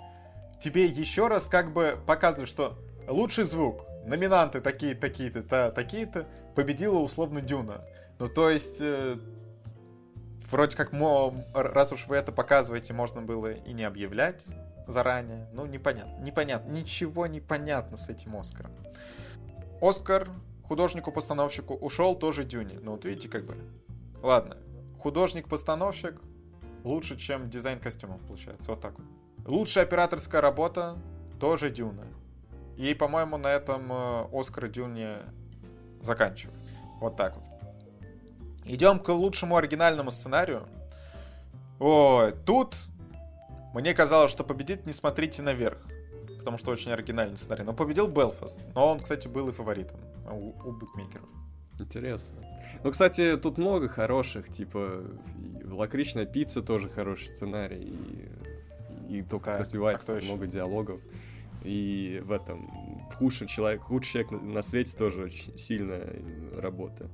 тебе еще раз как бы показывают, что лучший звук, номинанты такие-то, такие-то, такие-то, победила условно Дюна. Ну, то есть, э, вроде как, раз уж вы это показываете, можно было и не объявлять заранее. Ну, непонятно, непонятно, ничего не понятно с этим Оскаром. Оскар художнику-постановщику ушел тоже Дюни. Ну, вот видите, как бы. Ладно, художник-постановщик лучше, чем дизайн костюмов, получается. Вот так вот. Лучшая операторская работа тоже Дюна. И, по-моему, на этом э, Оскар Дюне заканчивается. Вот так вот. Идем к лучшему оригинальному сценарию. Ой, тут мне казалось, что победит «Не смотрите наверх», потому что очень оригинальный сценарий. Но победил Белфаст. Но он, кстати, был и фаворитом у, у букмекеров. Интересно. Ну, кстати, тут много хороших, типа лакричная пицца тоже хороший сценарий, и, и то, как так, развивается, а много диалогов. И в этом худший человек, худший человек на свете тоже очень сильная работа.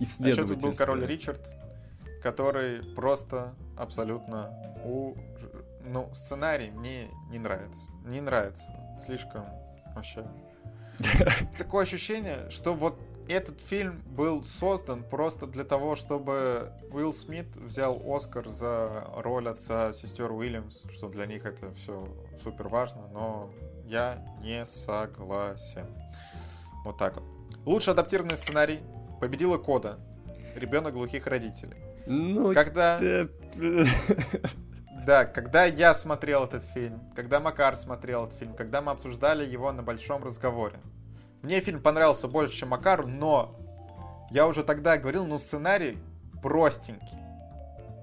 А еще тут был король Ричард, который просто абсолютно у... Ну, сценарий мне не нравится. Не нравится. Слишком вообще. Такое ощущение, что вот этот фильм был создан просто для того, чтобы Уилл Смит взял Оскар за роль отца сестер Уильямс, что для них это все супер важно, но я не согласен. Вот так вот. Лучший адаптированный сценарий победила Кода. Ребенок глухих родителей. Ну, когда... Да, когда я смотрел этот фильм, когда Макар смотрел этот фильм, когда мы обсуждали его на большом разговоре, мне фильм понравился больше, чем Макару, но я уже тогда говорил, ну сценарий простенький.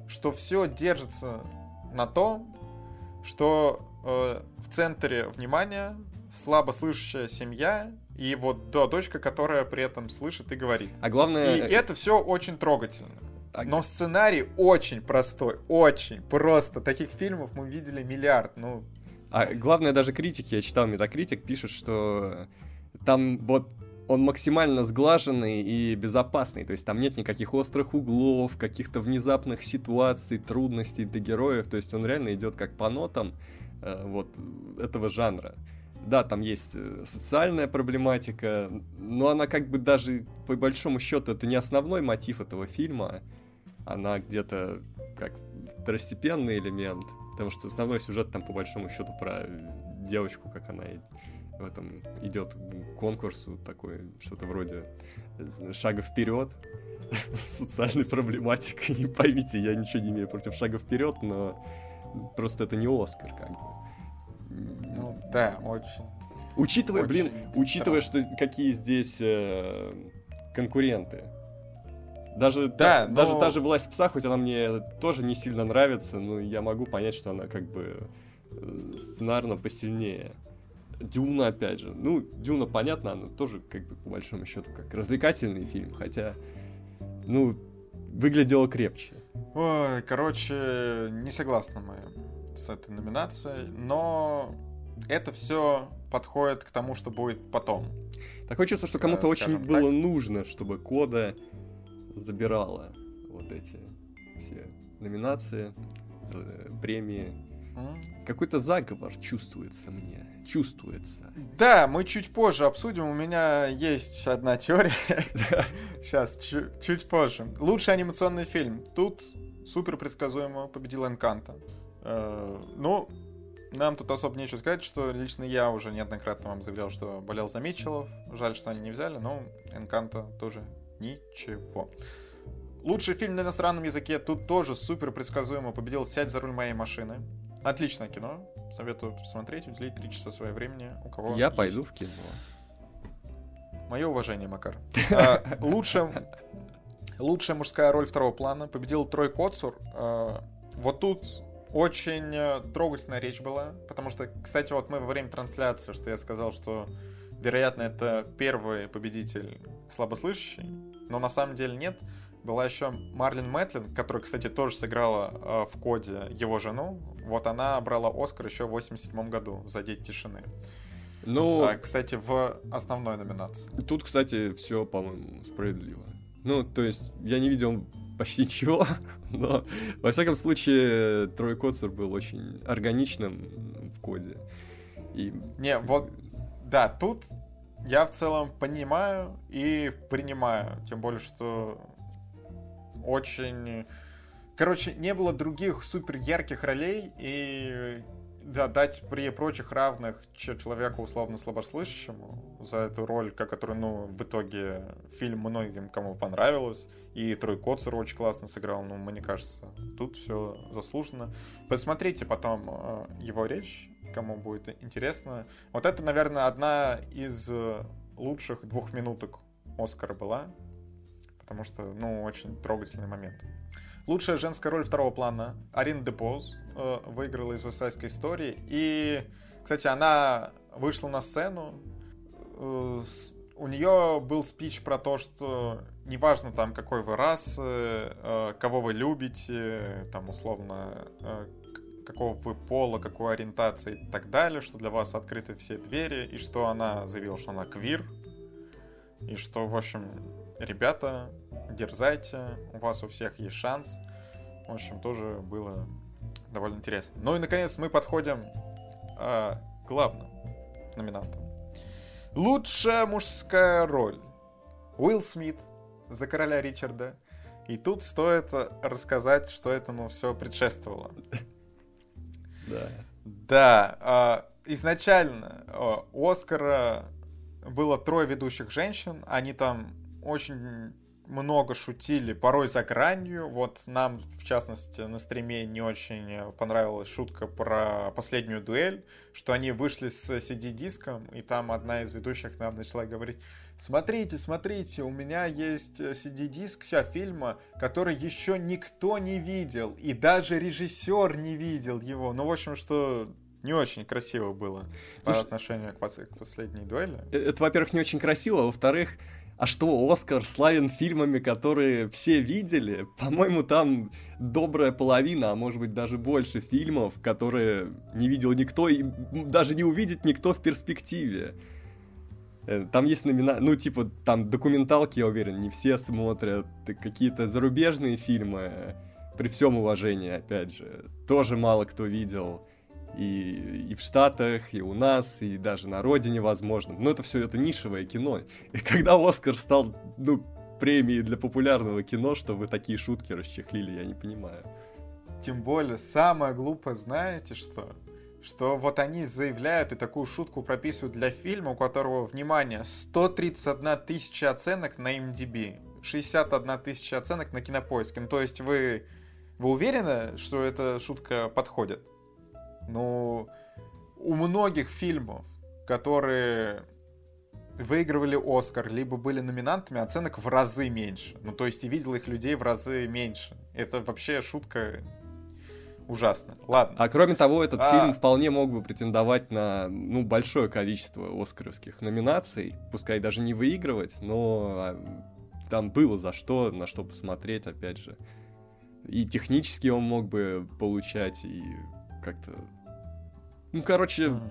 Что все держится на том, что э, в центре внимания слабо слышащая семья и вот да, дочка, которая при этом слышит и говорит. А главное... И это все очень трогательно. А но сценарий очень простой, очень просто. Таких фильмов мы видели миллиард. Ну, а главное, даже критики, я читал, Метакритик пишет, что там вот он максимально сглаженный и безопасный, то есть там нет никаких острых углов, каких-то внезапных ситуаций, трудностей для героев, то есть он реально идет как по нотам э, вот этого жанра. Да, там есть э, социальная проблематика, но она как бы даже по большому счету это не основной мотив этого фильма, она где-то как второстепенный элемент, потому что основной сюжет там по большому счету про девочку, как она в этом идет конкурс такой, что-то вроде э, шага вперед, социальной проблематикой. Не поймите, я ничего не имею против шага вперед, но просто это не Оскар, как бы. Ну, да, очень. Учитывая, очень блин, странно. учитывая, что какие здесь э, конкуренты. Даже, да, та, но... даже, даже власть пса, хоть она мне тоже не сильно нравится, но я могу понять, что она как бы э, сценарно посильнее. Дюна, опять же. Ну, Дюна, понятно, она тоже, как бы, по большому счету, как развлекательный фильм, хотя, ну, выглядела крепче. Ой, короче, не согласны мы с этой номинацией, но это все подходит к тому, что будет потом. Такое чувство, что кому-то очень так. было нужно, чтобы Кода забирала вот эти все номинации, э, премии. Mm. Какой-то заговор чувствуется мне чувствуется. Да, мы чуть позже обсудим. У меня есть одна теория. Сейчас, чуть позже. Лучший анимационный фильм. Тут супер предсказуемо победил Энканта. Э, ну, нам тут особо нечего сказать, что лично я уже неоднократно вам заявлял, что болел за Митчеллов. Жаль, что они не взяли, но Энканта тоже ничего. Лучший фильм на иностранном языке тут тоже супер предсказуемо победил «Сядь за руль моей машины». Отличное кино. Советую посмотреть, уделить 3 часа своего времени. У кого Я есть. пойду в кино. Мое уважение, Макар. А, лучшая, лучшая мужская роль второго плана победил Трой Коцур. А, вот тут очень э, трогательная речь была, потому что, кстати, вот мы во время трансляции, что я сказал, что, вероятно, это первый победитель слабослышащий, но на самом деле нет. Была еще Марлин Мэтлин, которая, кстати, тоже сыграла э, в коде его жену. Вот она брала Оскар еще в 87 году за «Дети тишины». Ну, А, кстати, в основной номинации. тут, кстати, все, по-моему, справедливо. Ну, то есть, я не видел почти ничего, но, во всяком случае, Трой был очень органичным в коде. И Не, вот, да, тут я в целом понимаю и принимаю. Тем более, что очень... Короче, не было других супер ярких ролей, и да, дать при прочих равных че- человеку условно слабослышащему за эту роль, ко- которую, ну, в итоге фильм многим кому понравилось, и Трой Коцер очень классно сыграл, ну, мне кажется, тут все заслуженно. Посмотрите потом э, его речь, кому будет интересно. Вот это, наверное, одна из э, лучших двух минуток Оскара была, потому что, ну, очень трогательный момент. Лучшая женская роль второго плана Арина Депоз э, выиграла из «Высайской истории». И, кстати, она вышла на сцену. э, у нее был спич про то, что неважно там какой вы расы, э, кого вы любите, там условно какого вы пола, какой ориентации и так далее, что для вас открыты все двери, и что она заявила, что она квир, и что, в общем, ребята, дерзайте, у вас у всех есть шанс. В общем, тоже было довольно интересно. Ну и, наконец, мы подходим э, к главным номинантам. Лучшая мужская роль. Уилл Смит за короля Ричарда. И тут стоит рассказать, что этому все предшествовало. да. Да, а, изначально а, у Оскара было трое ведущих женщин, они там очень много шутили, порой за гранью. Вот нам, в частности, на стриме не очень понравилась шутка про последнюю дуэль, что они вышли с CD-диском, и там одна из ведущих нам начала говорить, смотрите, смотрите, у меня есть CD-диск вся фильма, который еще никто не видел, и даже режиссер не видел его. Ну, в общем, что не очень красиво было по Слушай- отношению к, пос- к последней дуэли. Э, Это, во-первых, не очень красиво, а во-вторых, а что, Оскар славен фильмами, которые все видели? По-моему, там добрая половина, а может быть даже больше фильмов, которые не видел никто и даже не увидит никто в перспективе. Э, Там есть номина... Ну, типа, там документалки, я уверен, не все смотрят. Какие-то зарубежные фильмы, э, при всем уважении, опять же, тоже мало кто видел. И, и в Штатах, и у нас, и даже на родине, возможно. Но это все это нишевое кино. И когда Оскар стал, ну, премией для популярного кино, что вы такие шутки расчехлили, я не понимаю. Тем более, самое глупое, знаете что? Что вот они заявляют и такую шутку прописывают для фильма, у которого, внимание, 131 тысяча оценок на MDB, 61 тысяча оценок на Кинопоиске. Ну, то есть вы, вы уверены, что эта шутка подходит? Ну, у многих фильмов, которые выигрывали Оскар, либо были номинантами, оценок в разы меньше. Ну, то есть и видел их людей в разы меньше. Это вообще шутка ужасная. Ладно. А кроме того, этот А. фильм вполне мог бы претендовать на, ну, большое количество оскаровских номинаций. Пускай даже не выигрывать, но а, там было за что, на что посмотреть, опять же. И технически он мог бы получать, и как-то... Ну, короче, М.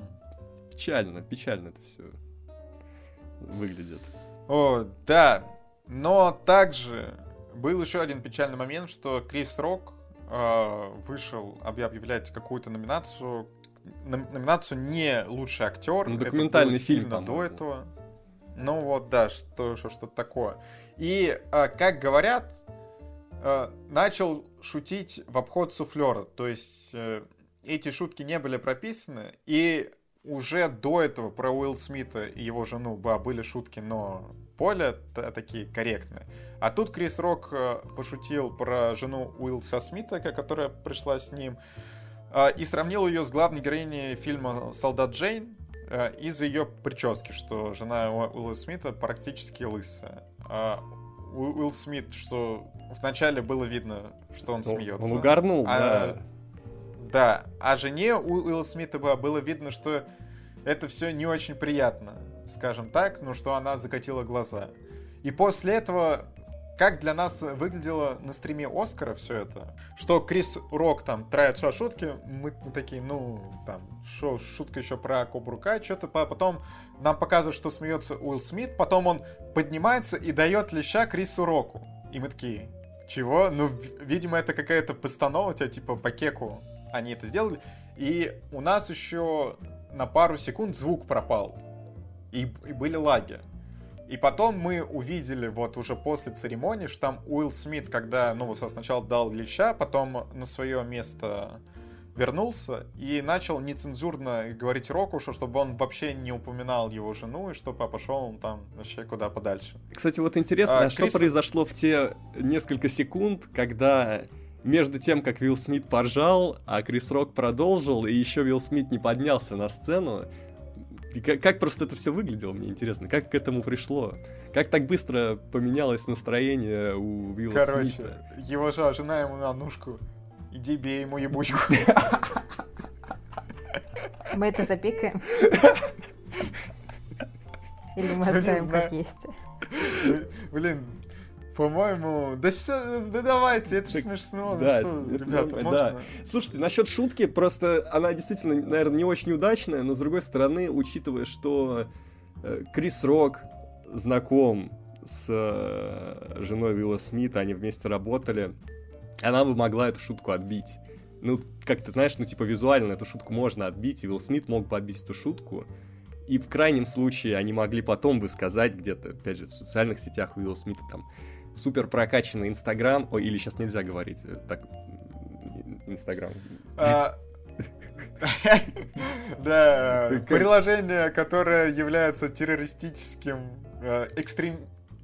печально, печально это все выглядит. О, да. Но также был еще один печальный момент, что Крис Рок э, вышел объ- объявлять какую-то номинацию. Ном- номинацию не лучший актер. Ну, Это документальный было фильм, сильно до этого. Ну вот, да, что, что, что-то такое. И, э, как говорят, э, начал шутить в обход суфлера. То есть э, эти шутки не были прописаны. И уже до этого про Уилл Смита и его жену да, были шутки, но более такие корректные. А тут Крис Рок э, пошутил про жену Уиллса Смита, которая пришла с ним, э, и сравнил ее с главной героиней фильма «Солдат Джейн», э, из-за ее прически, что жена Уилла Смита практически лысая. А Уилл Смит, что вначале было видно, что он ну, смеется. Он угорнул, а, да. Да, а жене Уилла Смита было видно, что это все не очень приятно, скажем так, ну что она закатила глаза. И после этого как для нас выглядело на стриме Оскара все это, что Крис Рок там травит шутки, мы, такие, ну, там, шо, шутка еще про Кобру Кай, что-то, потом нам показывают, что смеется Уилл Смит, потом он поднимается и дает леща Крису Року. И мы такие, чего? Ну, видимо, это какая-то постанова, типа, по кеку они это сделали. И у нас еще на пару секунд звук пропал. И, и были лаги. И потом мы увидели вот уже после церемонии, что там Уилл Смит, когда, ну, сначала дал леща, потом на свое место вернулся и начал нецензурно говорить Рокушу, чтобы он вообще не упоминал его жену, и чтобы пошел он там вообще куда подальше. Кстати, вот интересно, а, что Крис... произошло в те несколько секунд, когда между тем, как Уилл Смит поржал, а Крис Рок продолжил, и еще Уилл Смит не поднялся на сцену, как, как просто это все выглядело, мне интересно, как к этому пришло? Как так быстро поменялось настроение у Уилла Короче, Смита? его же жена ему на ножку. Иди бей ему ебучку. Мы это запикаем? Или мы оставим как есть? Блин, по-моему, да, все, да давайте, это же смешно. Да, ну, что, ребята, можно? Да. Слушайте, насчет шутки, просто она действительно, наверное, не очень удачная, но с другой стороны, учитывая, что э, Крис Рок знаком с э, женой Уилла Смита, они вместе работали, она бы могла эту шутку отбить. Ну, как ты знаешь, ну, типа, визуально эту шутку можно отбить, и Уилл Смит мог бы отбить эту шутку. И в крайнем случае они могли потом бы сказать где-то, опять же, в социальных сетях Уилла Смита там, супер прокачанный Инстаграм, ой, или сейчас нельзя говорить, э, так, Инстаграм. А, да, приложение, которое является террористическим, э, экстрем,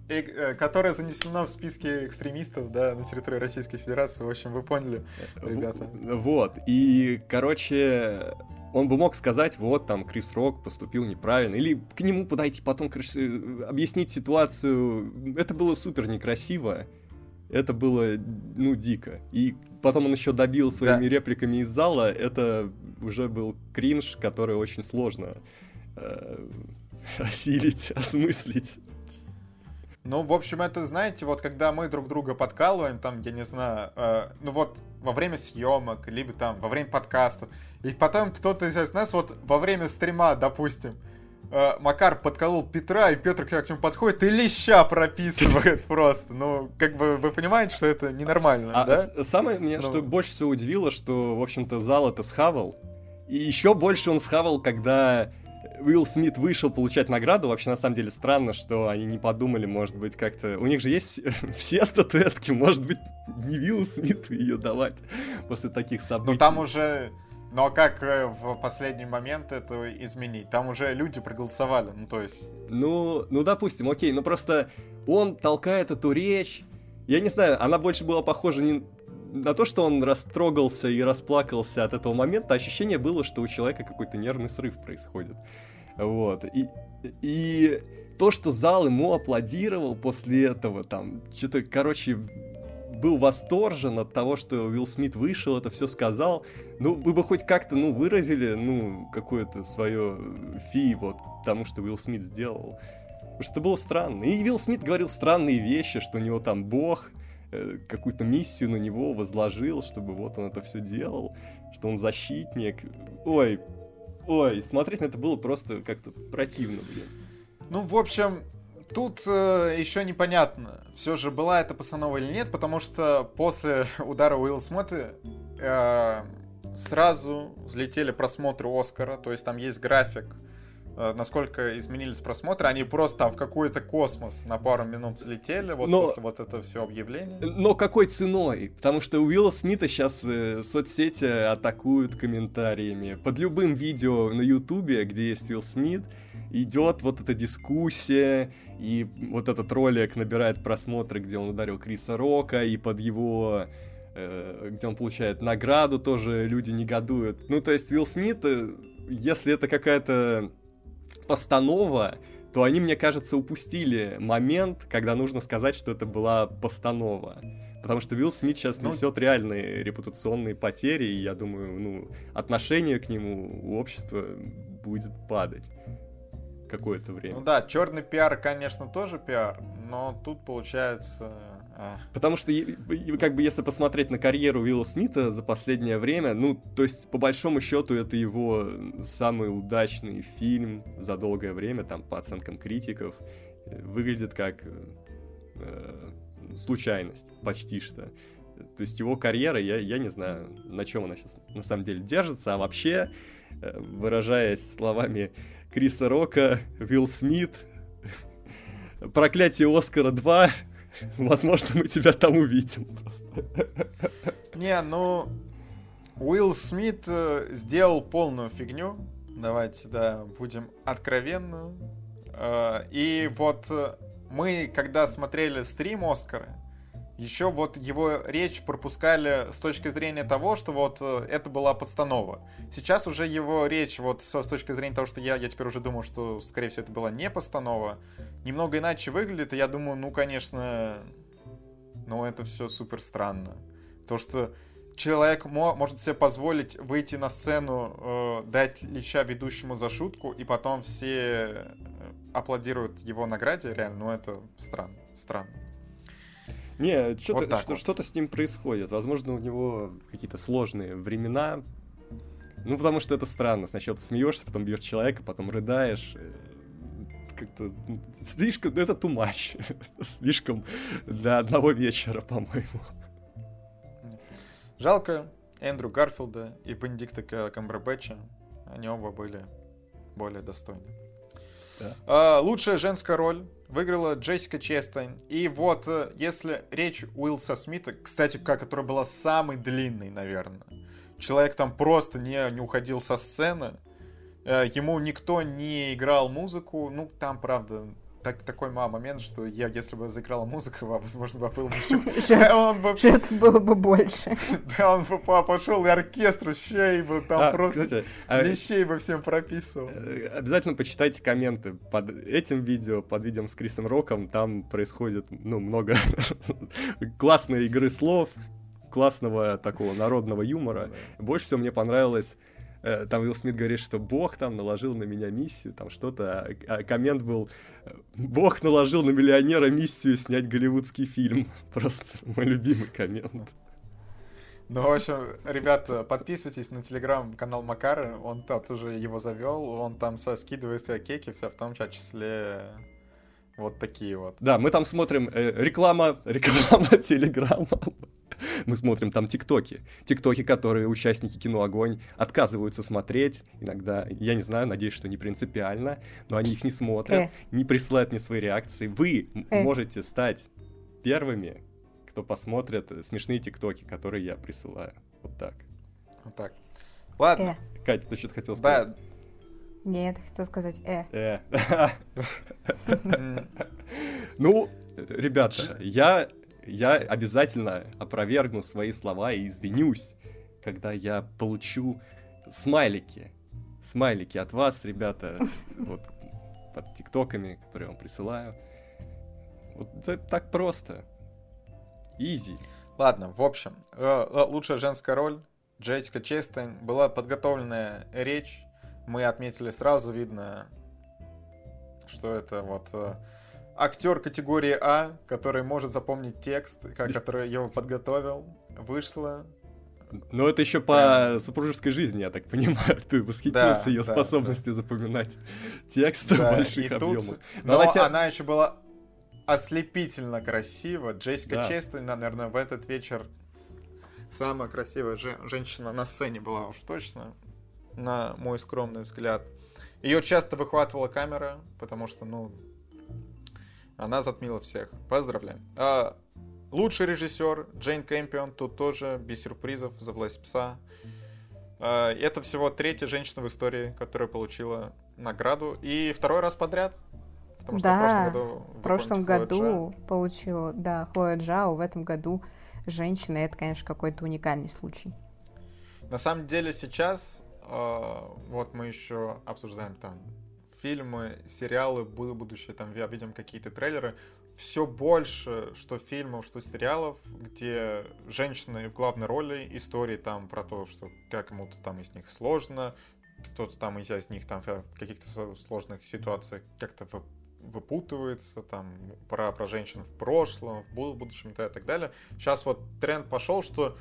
э, которое занесено в списке экстремистов, да, на территории Российской Федерации. В общем, вы поняли, ребята. Вот, и, короче, он бы мог сказать, вот, там, Крис Рок поступил неправильно, или к нему подойти потом, короче, объяснить ситуацию. Это было супер некрасиво, это было, ну, дико. И потом он еще добил своими да. репликами из зала, это уже был кринж, который очень сложно э, осилить, осмыслить. Ну, в общем, это, знаете, вот когда мы друг друга подкалываем, там, я не знаю, э, ну вот во время съемок, либо там во время подкастов, и потом кто-то из нас вот во время стрима, допустим, э, Макар подколол Петра, и Петр к нему подходит и леща прописывает просто. Ну, как бы вы понимаете, что это ненормально, а да? Самое меня, ну... что больше всего удивило, что, в общем-то, зал это схавал. И еще больше он схавал, когда Уилл Смит вышел получать награду. Вообще, на самом деле, странно, что они не подумали, может быть, как-то... У них же есть все статуэтки, может быть, не Уилл Смиту ее давать после таких событий. Ну, там уже... Но как э, в последний момент это изменить? Там уже люди проголосовали, ну, то есть... Ну, ну, допустим, окей, ну, просто он толкает эту речь, я не знаю, она больше была похожа не на то, что он растрогался и расплакался от этого момента, ощущение было, что у человека какой-то нервный срыв происходит. Вот. И, и то, что зал ему аплодировал после этого, там, что-то, короче, был восторжен от того, что Уилл Смит вышел, это все сказал. Ну, вы бы хоть как-то, ну, выразили, ну, какое-то свое фи вот тому, что Уилл Смит сделал. Потому что это было странно. И Уилл Смит говорил странные вещи, что у него там бог, э, какую-то миссию на него возложил, чтобы вот он это все делал, что он защитник. Ой, Ой, смотреть на это было просто как-то противно, блин. Ну, в общем, тут э, еще непонятно, все же была эта постанова или нет, потому что после удара Уилла Смита э, сразу взлетели просмотры Оскара, то есть там есть график насколько изменились просмотры. Они просто там в какой-то космос на пару минут взлетели, вот Но- после вот это все объявление. Но какой ценой? Потому что у Уилла Смита сейчас соцсети атакуют комментариями. Под любым видео на Ютубе, где есть Уилл Смит, идет вот эта дискуссия, и вот этот ролик набирает просмотры, где он ударил Криса Рока, и под его э, где он получает награду, тоже люди негодуют. Ну, то есть Уилл Смит, э, если это какая-то постанова, то они, мне кажется, упустили момент, когда нужно сказать, что это была постанова. Потому что Уилл Смит сейчас Ну- несет реальные репутационные потери, и я думаю, ну, отношение к нему у общества будет падать какое-то время. Ну да, черный пиар, конечно, тоже пиар, но тут получается... Потому что, как бы, если посмотреть на карьеру Уилла Смита за последнее время, ну, то есть, по большому счету, это его самый удачный фильм за долгое время, там, по оценкам критиков, э, выглядит как э, э, случайность, почти что. То есть его карьера, я, я не знаю, на чем она сейчас на самом деле держится, а вообще, э, выражаясь словами Криса Рока, Уилл Смит, Проклятие Оскара 2, возможно, мы тебя там увидим. Не, ну... Уилл Смит э, сделал полную фигню. Давайте, да, будем откровенны. Э, И вот э, мы, когда смотрели стрим Оскара, еще вот его речь пропускали с точки зрения того, что вот это была постанова. Сейчас уже его речь вот с точки зрения того, что я, я теперь уже думаю, что, скорее всего, это была не постанова, немного иначе выглядит, и я думаю, ну, конечно, ну, это все супер странно. То, что человек мо- может себе позволить выйти на сцену, э, дать леща ведущему за шутку, и потом все э, аплодируют его награде, реально, ну, это странно, странно. Не, что-то Вот что- вот. что-то с ним происходит. Возможно, у него какие-то сложные времена. Ну, потому что это странно. Сначала ты смеешься, потом бьешь человека, потом рыдаешь. Как-то ну, слишком, ну, это too much. слишком для одного вечера, по-моему. Жалко Эндрю Гарфилда и Бенедикта Камбербэтча. Они оба были более достойны. Да. А, лучшая женская роль выиграла Джессика Честейн. И вот, э, если речь Уилса Смита, кстати, которая была самой длинной, наверное. Человек там просто не, не уходил со сцены. Э, Ему никто не играл музыку. Ну, там, правда, так, такой момент, что я, если бы заиграла музыка, возможно, бы был бы еще... Жертв, Он бы жертв было бы больше. да, он бы по- пошел и оркестру щей бы там А, просто кстати, а, лещей бы всем прописывал. э, обязательно почитайте комменты под этим видео, под видео с Крисом Роком. Там происходит, ну, много классной игры слов, классного такого народного юмора. Больше всего мне понравилось, там Уилл Смит говорит, что Бог там наложил на меня миссию, там что-то, а, а коммент был, э, Бог наложил на миллионера миссию снять голливудский фильм. Просто мой любимый коммент. Ну, в общем, ребята, подписывайтесь на телеграм-канал Макары, он там тоже его завел, он там со скидывает кеки, все в том числе вот такие вот. Да, мы там смотрим э, реклама, реклама Телеграма. Мы смотрим там тиктоки. Тиктоки, которые участники кино «Огонь» отказываются смотреть. Иногда, я не знаю, надеюсь, что не принципиально, но они их не смотрят, Э. не присылают мне свои реакции. Вы Э. можете стать первыми, кто посмотрит э, смешные тиктоки, которые я присылаю. Вот так. Вот так. Ладно, Э. Катя, ты что-то хотел сказать? да, Нет, хотел сказать, э. Э. Ну, ребята, я, я обязательно опровергну свои слова и извинюсь, когда я получу смайлики. Смайлики от вас, ребята, вот под тиктоками, которые я вам присылаю. Вот это так просто. Изи. ладно, в общем, э, э, лучшая женская роль Джессика Честейн была подготовленная речь, мы отметили сразу, видно, что это вот э, актер категории А, который может запомнить текст, который его подготовил, вышла. Но это еще по супружеской жизни, я так понимаю. Ты восхитился Да, ее да, способностью запоминать тексты Да, в больших тут- объемах. Но, она тебя- она еще была ослепительно красива. Джессика Да. Честейн, наверное, в этот вечер самая красивая же- женщина на сцене была уж точно, на мой скромный взгляд. Ее часто выхватывала камера, потому что, ну, она затмила всех. Поздравляем. А, лучший режиссер Джейн Кэмпион, тут тоже без сюрпризов за власть пса. А, это всего третья женщина в истории, которая получила награду. И второй раз подряд. Потому что да, в прошлом году, в прошлом году получила, да, Хлоя Джао, в этом году женщина. Это, конечно, какой-то уникальный случай. На самом деле сейчас, э, вот мы еще обсуждаем там фильмы, сериалы, будущее, там видим какие-то трейлеры, все больше, что фильмов, что сериалов, где женщины в главной роли, истории там про то, что как кому-то там из них сложно, кто-то там из, них там в каких-то сложных ситуациях как-то выпутывается, там, про, про женщин в прошлом, в будущем и так далее. Сейчас вот тренд пошел, что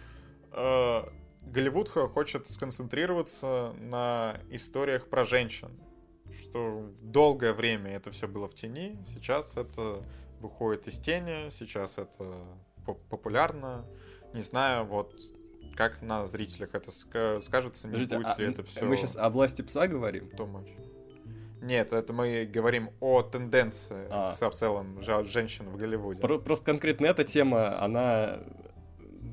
э, Голливуд хочет сконцентрироваться на историях про женщин. Что долгое время это все было в тени, сейчас это выходит из тени, сейчас это популярно. Не знаю, вот как на зрителях это скажется, не Подождите, будет а, ли это все. Мы сейчас о власти пса говорим? Much. Нет, это мы говорим о тенденции а. в целом женщин в Голливуде. Просто конкретно эта тема, она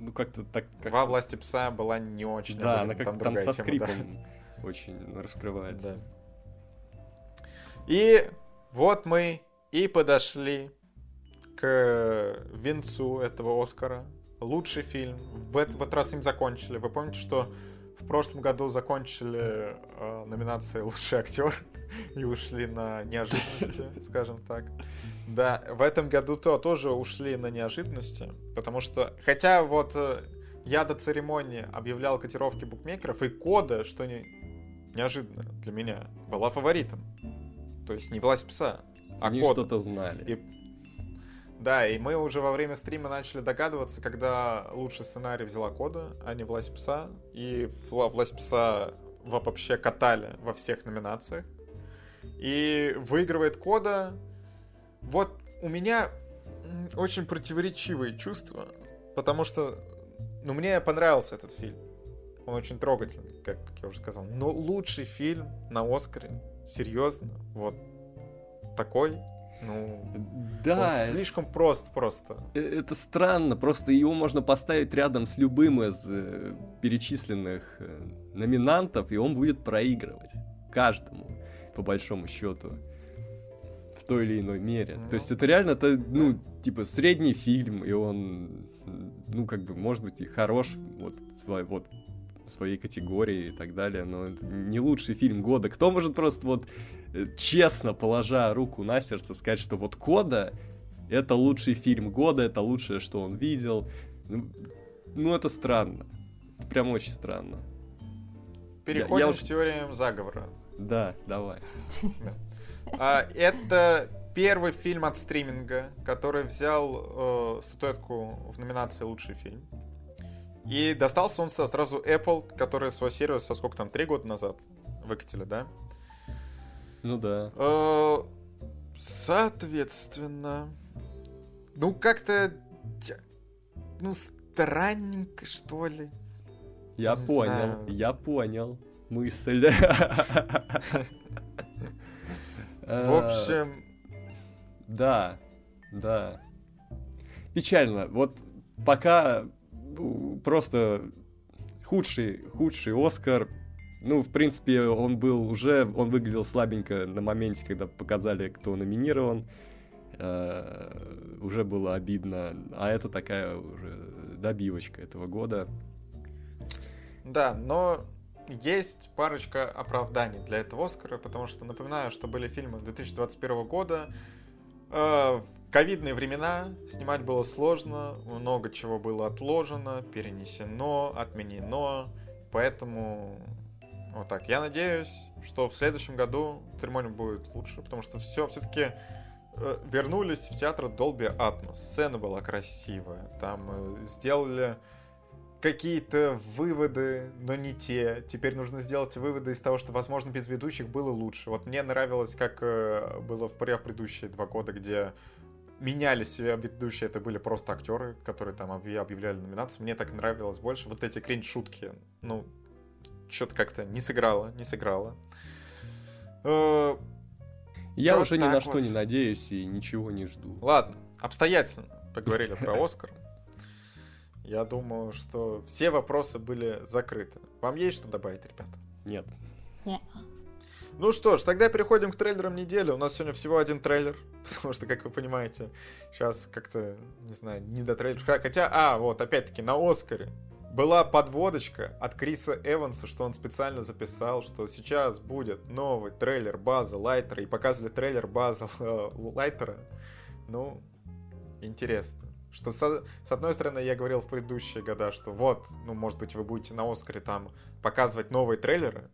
ну как-то так... Как Во власти пса была не очень. Да, она как-то там, там со тема, скрипом да. очень раскрывается. Да. И вот мы и подошли к венцу этого Оскара. Лучший фильм. В этот, раз им закончили. Вы помните, что в прошлом году закончили э, номинации «Лучший актер» и ушли на неожиданности, скажем так. Да, в этом году то тоже ушли на неожиданности, потому что, хотя вот э, я до церемонии объявлял котировки букмекеров, и кода, что не, неожиданно для меня, была фаворитом. То есть не власть пса, а Они что-то знали. И да, и мы уже во время стрима начали догадываться, когда лучший сценарий взяла Кода, а не Власть Пса. И Власть Пса вообще катали во всех номинациях. И выигрывает Кода. Вот у меня очень противоречивые чувства, потому что, ну, мне понравился этот фильм. Он очень трогательный, как я уже сказал. Но лучший фильм на Оскаре, серьезно, вот такой ну, да. Он слишком прост просто. Э, это странно, просто его можно поставить рядом с любым из э, перечисленных э, номинантов, и он будет проигрывать каждому, по большому счету, в той или иной мере. Ну, То есть это реально, это, ну, типа, средний фильм, и он, ну, как бы, может быть, и хорош, вот, вот своей категории и так далее, но это не лучший фильм года. Кто может просто вот э, честно, положа руку на сердце, сказать, что вот Кода это лучший фильм года, это лучшее, что он видел. Ну, ну это странно. Это прям очень странно. Переходим я, я к теориям заговора. Да, давай. А, это первый фильм от стриминга, который взял э, статуэтку в номинации «Лучший фильм». И достался он сразу Apple, который свой сервис со сколько там, три года назад выкатили, да? Ну да. Э, соответственно, ну как-то, ну странненько, что ли. Я Не понял, знаю. я понял мысль. В общем... Да, да. Печально. Вот пока просто худший, худший Оскар. Ну, в принципе, он был уже, он выглядел слабенько на моменте, когда показали, кто номинирован. Uh, уже было обидно. А это такая уже добивочка этого года. Да, но есть парочка оправданий для этого Оскара, потому что напоминаю, что были фильмы 2021 года. Uh, ковидные времена, снимать было сложно, много чего было отложено, перенесено, отменено, поэтому вот так. Я надеюсь, что в следующем году церемония будет лучше, потому что все все-таки э, вернулись в театр Dolby Atmos. Сцена была красивая, там э, сделали какие-то выводы, но не те. Теперь нужно сделать выводы из того, что, возможно, без ведущих было лучше. Вот мне нравилось, как э, было в предыдущие два года, где менялись ведущие, это были просто актеры, которые там объявляли номинации. Мне так нравилось больше. Вот эти кринж-шутки, ну, что-то как-то не сыграло, не сыграло. Э, Я Вот уже ни на что не надеюсь и ничего не жду. Ладно, обстоятельно поговорили про Оскар. Я думаю, что все вопросы были закрыты. Вам есть что добавить, ребята? Нет. Ну что ж, тогда переходим к трейлерам недели. У нас сегодня всего один трейлер, потому что, как вы понимаете, сейчас как-то, не знаю, не до трейлера. Хотя, а, вот, опять-таки, на Оскаре была подводочка от Криса Эванса, что он специально записал, что сейчас будет новый трейлер База Лайтера, и показывали трейлер База Лайтера. Ну, интересно. Что со- с одной стороны, я говорил в предыдущие года, что вот, ну, может быть, вы будете на Оскаре там показывать новые трейлеры,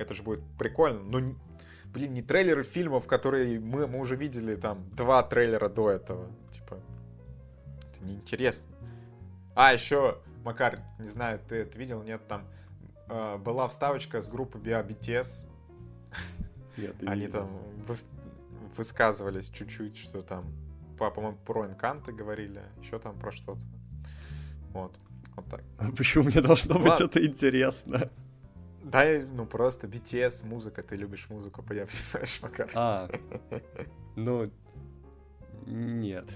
это же будет прикольно. Ну, блин, не трейлеры фильмов, которые мы, мы уже видели там два трейлера до этого. Типа, это неинтересно. А, еще, Макар, не знаю, ты это видел, нет, там э, была вставочка с группы BTS. Нет, Они видел. там выс- высказывались чуть-чуть, что там, по- по-моему, про инканты говорили, еще там про что-то. Вот, вот так. Почему мне должно быть Ладно. это интересно? Да, ну просто BTS, музыка, ты любишь музыку, я понимаешь, Макар. А, ну, нет.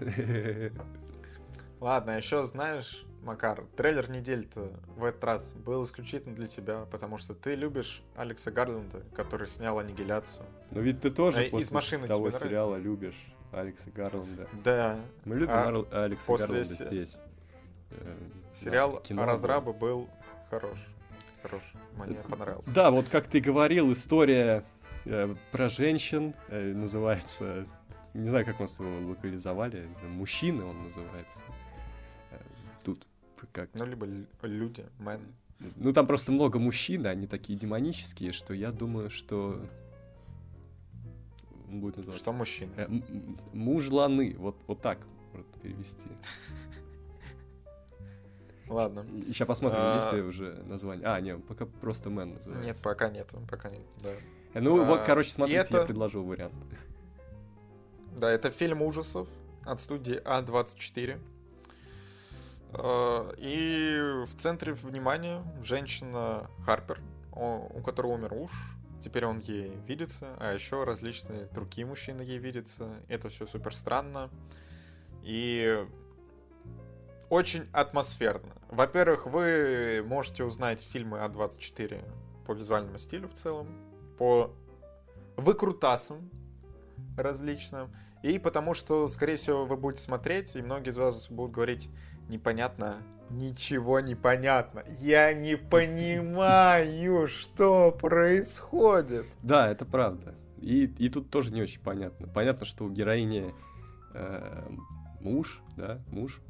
Ладно, еще знаешь, Макар, трейлер недели-то в этот раз был исключительно для тебя, потому что ты любишь Алекса Гарленда, который снял «Аннигиляцию». Но ведь ты тоже А из после машины того тебе нравится? сериала любишь Алекса Гарланда. Да, Мы любим А Алекса после Гарланда здесь. Э, сериал да, разрабы был хорош. Хорош, мне понравился. Да, вот как ты говорил, история э, про женщин э, называется... Не знаю, как он его локализовали. Мужчины он называется. Э, Тут как... Ну, либо лю- люди, мэн. Ну, там просто много мужчин, они такие демонические, что я думаю, что... он будет называться... Что мужчина? Э, мужланы, вот, вот так можно перевести. Ладно. Сейчас посмотрим, А. есть ли уже название. А, нет, пока просто Мэн называется. Нет, пока нет, пока нет, да. Э, Ну, вот, А, короче, и смотрите, это- я предложил вариант. Да, это фильм ужасов от студии А24. Э, И в центре внимания женщина Харпер, у которой умер муж. Теперь он ей видится, а еще различные другие мужчины ей видятся. Это все супер странно. И очень атмосферно. Во-первых, вы можете узнать фильмы А24 по визуальному стилю в целом, по выкрутасам различным. И потому что, скорее всего, вы будете смотреть, и многие из вас будут говорить, непонятно, ничего не понятно. Я не понимаю, что происходит. Да, это правда. И, и тут тоже не очень понятно. Понятно, что у героини э, муж, да, муж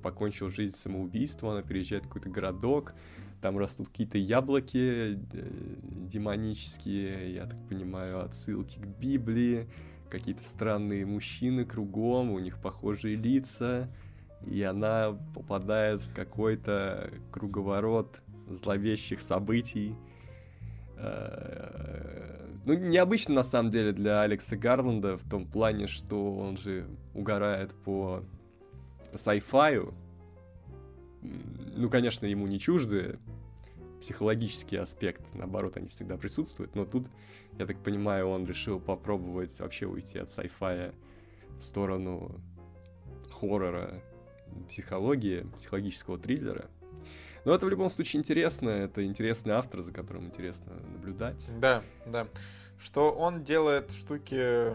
покончил жизнь самоубийством, она переезжает в какой-то городок, там растут какие-то яблоки э, демонические, я так понимаю, отсылки к Библии, какие-то странные мужчины кругом, у них похожие лица, и она попадает в какой-то круговорот зловещих событий. Э, Ну, необычно, на самом деле, для Алекса Гарланда в том плане, что он же угорает по М, Ну, конечно, ему не чужды психологический аспект, наоборот, они всегда присутствуют, но тут, я так понимаю, он решил попробовать вообще уйти от сайфая в сторону хоррора, психологии, психологического триллера. Но это в любом случае интересно, это интересный автор, за которым интересно наблюдать. Да, да. Что он делает штуки,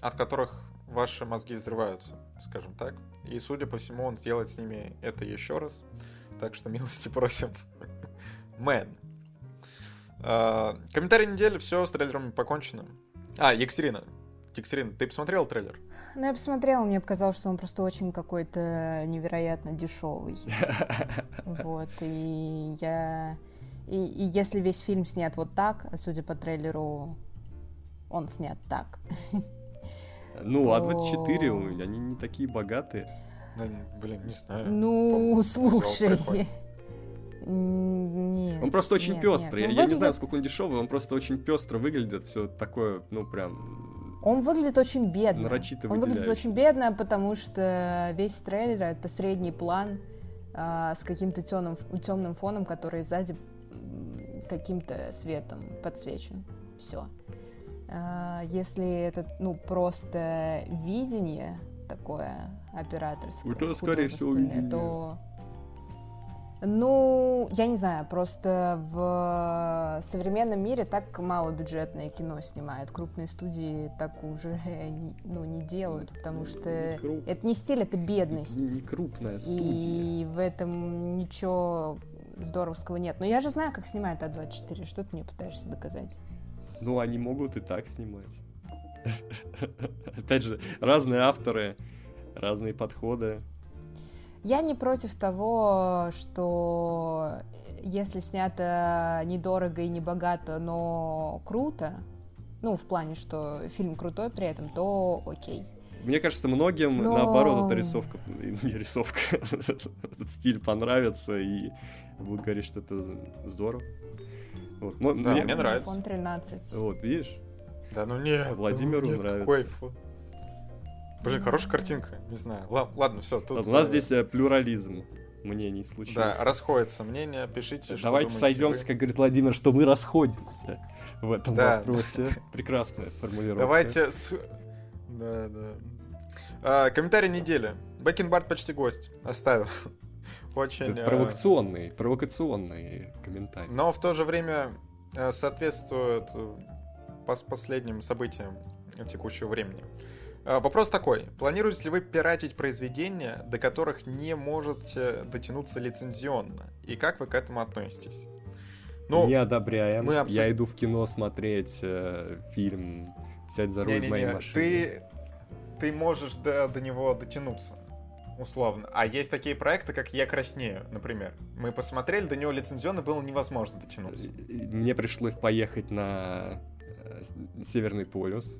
от которых ваши мозги взрываются, скажем так. И, судя по всему, он сделает с ними это еще раз. Так что милости просим. Мэн. А, Комментарий недели, все, с трейлером покончено. А, Екатерина. Екатерина, ты посмотрел трейлер? Ну, я посмотрела, мне показалось, что он просто очень какой-то невероятно дешевый. Вот, и я... И, и если весь фильм снят вот так, а судя по трейлеру, он снят так. Ну, то- А24, они не такие богатые. Ну, блин, не знаю. Ну, слушай. Нет. Он просто очень нет, пестрый. нет. Я, Ну, я не знаю, выглядит- сколько он дешевый, он просто очень пестро выглядит, все такое, ну прям. Он выглядит очень бедно. Нарочито Он выглядит очень бедно, потому что весь трейлер это средний план а, с каким-то темным, темным фоном, который сзади каким-то светом подсвечен. Все. А, Если это, ну, просто видение такое операторское, Это, скорее всего, видение. то... Ну, я не знаю, просто в современном мире так малобюджетное кино снимают. Крупные студии так уже не, ну, не делают, потому что Не круп- это не стиль, это бедность. Не крупная студия. И в этом ничего здоровского нет. Но я же знаю, как снимает А24. Что ты мне пытаешься доказать? Ну, они могут и так снимать. Опять же, разные авторы, разные подходы. Я не против того, что если снято недорого и не богато, но круто, ну, в плане, что фильм крутой при этом, то окей. Мне кажется, многим, Но- наоборот, эта рисовка, не рисовка, этот стиль понравится, и будут говорить, что это здорово. Вот, ну, Да, мне- мне нравится. iPhone 13. Вот, видишь? Да ну нет. Владимиру да ну нет, нравится. какой фу. Блин, хорошая картинка, не знаю. Ла- Ладно, все, тут... У нас э, здесь э, плюрализм мнений случился. Да, расходятся мнения, пишите, что Давайте сойдемся, вы. как говорит Владимир, что мы расходимся в этом Да. вопросе. Прекрасная формулировка. Давайте... с- Да, да. А, комментарий недели. Бэкенбард почти гость. Оставил. Очень... Э, провокационный, провокационный комментарий. Но в то же время э, соответствует э, пос- последним событиям текущего времени. Вопрос такой. Планируете ли вы пиратить произведения, до которых не можете дотянуться лицензионно? И как вы к этому относитесь? Ну, не одобряем. мы абсо- Я иду в кино смотреть э, фильм «Сядь за руль моей не-не-не, машины». ты, ты можешь до, до него дотянуться, условно. А есть такие проекты, как «Я краснею», например. Мы посмотрели, до него лицензионно было невозможно дотянуться. Мне пришлось поехать на э, Северный полюс.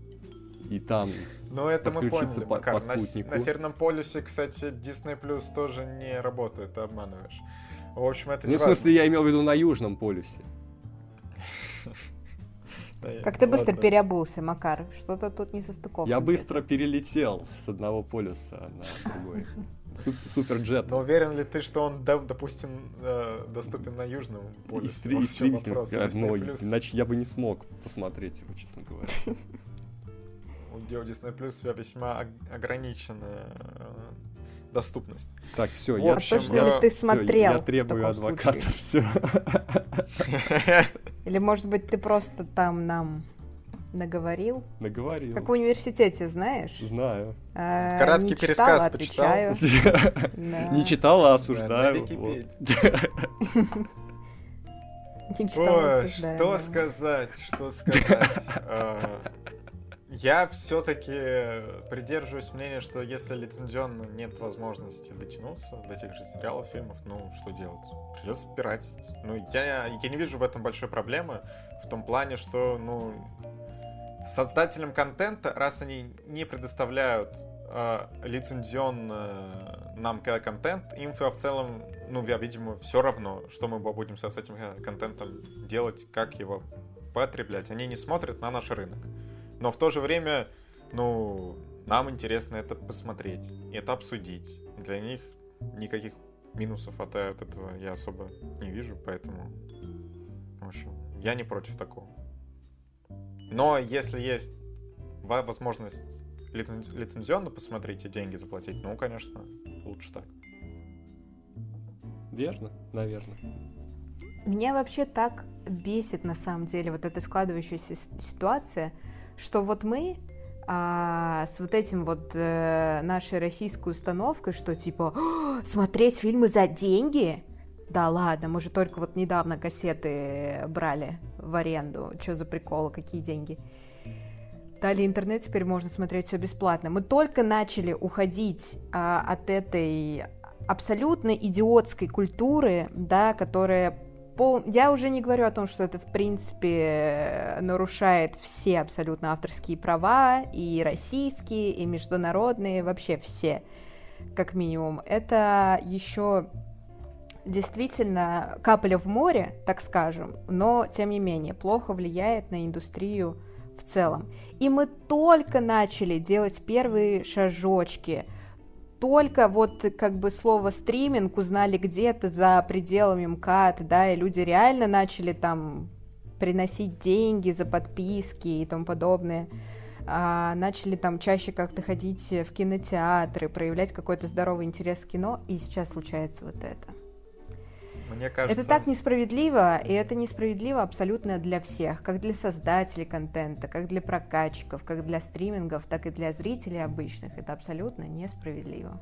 И там Но это мы поняли, по- Макар. по На, спутнику. на Северном полюсе, кстати, Disney Plus тоже не работает, ты обманываешь. В общем, это Ну, не в смысле, я имел в виду на Южном полюсе. Как ты быстро переобулся, Макар. Что-то тут не состыковка. Я где-то. быстро перелетел с одного полюса на другой. Су- Суперджет. Но уверен ли ты, что он, допустим, э, доступен на Южном полюсе? Ну, Plus. иначе я бы не смог посмотреть его, честно говоря. У Disney Plus у весьма ог- ограниченная э, доступность. Так, все, В я, А общем, точно э, ли ты смотрел я в требую адвоката. случае? Все. Или, может быть, ты просто там нам наговорил? Наговорил. Как в университете, знаешь? Знаю. А, Краткий не пересказ читала, почитал. отвечаю. Да. Не читала, на осуждаю. Вот. Не читала, Ой, осуждаю, что сказать, что сказать. Я все-таки придерживаюсь мнения, что если лицензионно нет возможности дотянуться до тех же сериалов, фильмов, ну, что делать? Придется пиратить. Ну, я, я не вижу в этом большой проблемы, в том плане, что, ну, создателям контента, раз они не предоставляют э, лицензионно нам контент, им в целом, ну, я, видимо, все равно, что мы будем с этим э, контентом делать, как его потреблять. Они не смотрят на наш рынок. Но в то же время, ну, нам интересно это посмотреть, это обсудить. Для них никаких минусов от, от этого я особо не вижу, поэтому, в общем, я не против такого. Но если есть во- возможность лицен- лицензионно посмотреть и деньги заплатить, ну, конечно, лучше так. Верно, наверное. Меня вообще так бесит на самом деле вот эта складывающаяся ситуация, что вот мы а, с вот этим вот э, нашей российской установкой, что типа «О, смотреть фильмы за деньги? Да ладно, мы же только вот недавно кассеты брали в аренду. Что за приколы, какие деньги? Дали интернет, теперь можно смотреть все бесплатно. Мы только начали уходить а, от этой абсолютно идиотской культуры, да, которая пол... Я уже не говорю о том, что это, в принципе, нарушает все абсолютно авторские права, и российские, и международные, вообще все, как минимум. Это еще действительно капля в море, так скажем, но, тем не менее, плохо влияет на индустрию в целом. И мы только начали делать первые шажочки, только вот как бы слово стриминг узнали где-то за пределами МКАД, да, и люди реально начали там приносить деньги за подписки и тому подобное. А, начали там чаще как-то ходить в кинотеатры, проявлять какой-то здоровый интерес к кино, и сейчас случается вот это. Мне кажется... Это так несправедливо, и это несправедливо абсолютно для всех, как для создателей контента, как для прокатчиков, как для стримингов, так и для зрителей обычных. Это абсолютно несправедливо.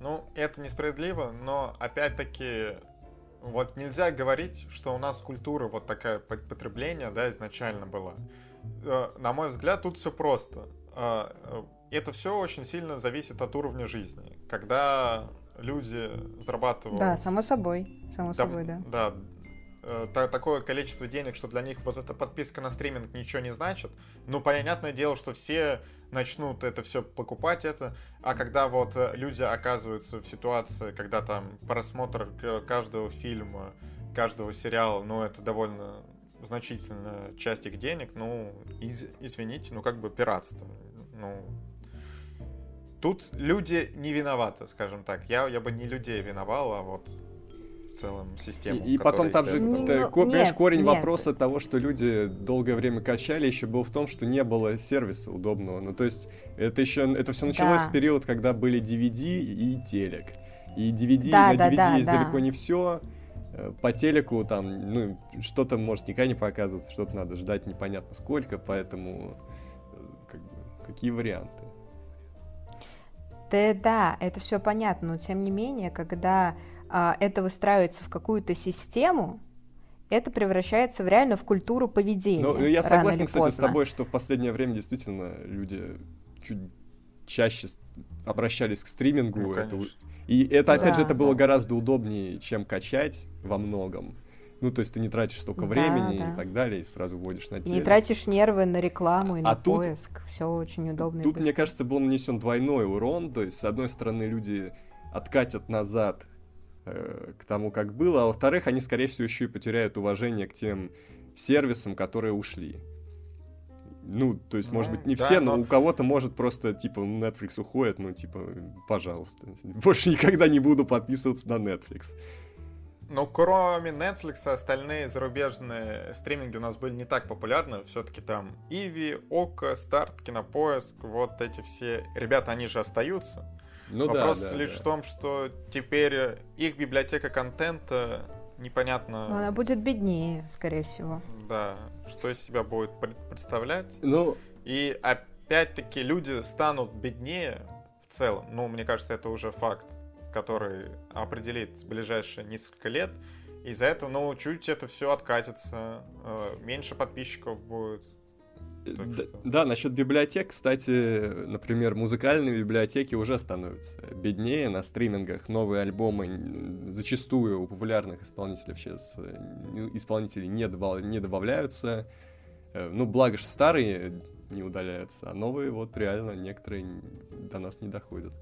Ну, это несправедливо, но опять-таки вот нельзя говорить, что у нас культура вот такая потребления, да, изначально была. Э, на мой взгляд, тут все просто. Э, э, это все очень сильно зависит от уровня жизни. Когда люди зарабатывают... Да, само собой. Само да, собой, да. Да, та, такое количество денег, что для них вот эта подписка на стриминг ничего не значит. Ну, понятное дело, что все начнут это все покупать это, а когда вот люди оказываются в ситуации, когда там просмотр каждого фильма, каждого сериала, ну, это довольно значительная часть их денег, ну, из, извините, ну, как бы пиратство. Ну, тут люди не виноваты, скажем так. Я, я бы не людей виновал, а вот в целом систему. И, и потом там же, не, ты, ну, нет, корень нет. вопроса того, что люди долгое время качали, еще был в том, что не было сервиса удобного. Ну, то есть это еще, это все началось да. в период, когда были DVD и телек. И DVD да, на да, DVD да, есть да. далеко не все. Э, по телеку там, ну, что-то может никогда не показываться, что-то надо ждать непонятно сколько, поэтому э, как бы, какие варианты? Да, да, это все понятно, но тем не менее, когда а, это выстраивается в какую-то систему, это превращается в реально в культуру поведения. Ну, я согласен, кстати, поздно. с тобой, что в последнее время действительно люди чуть чаще обращались к стримингу. Ну, это, и это, опять да. же, это было гораздо удобнее, чем качать во многом. Ну, то есть ты не тратишь столько времени да. и так далее, и сразу вводишь на телек. Не тратишь нервы на рекламу и а на тут, поиск. Все очень удобно. Тут, мне кажется, был нанесен двойной урон. То есть, с одной стороны, люди откатят назад э, к тому, как было, а во-вторых, они, скорее всего, еще и потеряют уважение к тем сервисам, которые ушли. Ну, то есть, может быть, не да, все, но... но у кого-то может просто, типа, Netflix уходит, ну, типа, пожалуйста. Больше никогда не буду подписываться на Netflix. Ну, кроме Netflix, остальные зарубежные стриминги у нас были не так популярны. Все-таки там Иви, Ока, Старт, Кинопоиск, вот эти все ребята, они же остаются. Ну, Вопрос да, да, лишь да. в том, что теперь их библиотека контента непонятно... Она будет беднее, скорее всего. Да, что из себя будет представлять. Ну... И опять-таки люди станут беднее в целом. Ну, мне кажется, это уже факт который определит ближайшие несколько лет. Из-за этого, ну, чуть это все откатится, э, меньше подписчиков будет. Да, да, насчет библиотек, кстати, например, музыкальные библиотеки уже становятся беднее на стримингах. Новые альбомы зачастую у популярных исполнителей сейчас э, исполнителей не, добав, не добавляются. Э, ну, благо, что старые не удаляются, а новые вот реально некоторые до нас не доходят.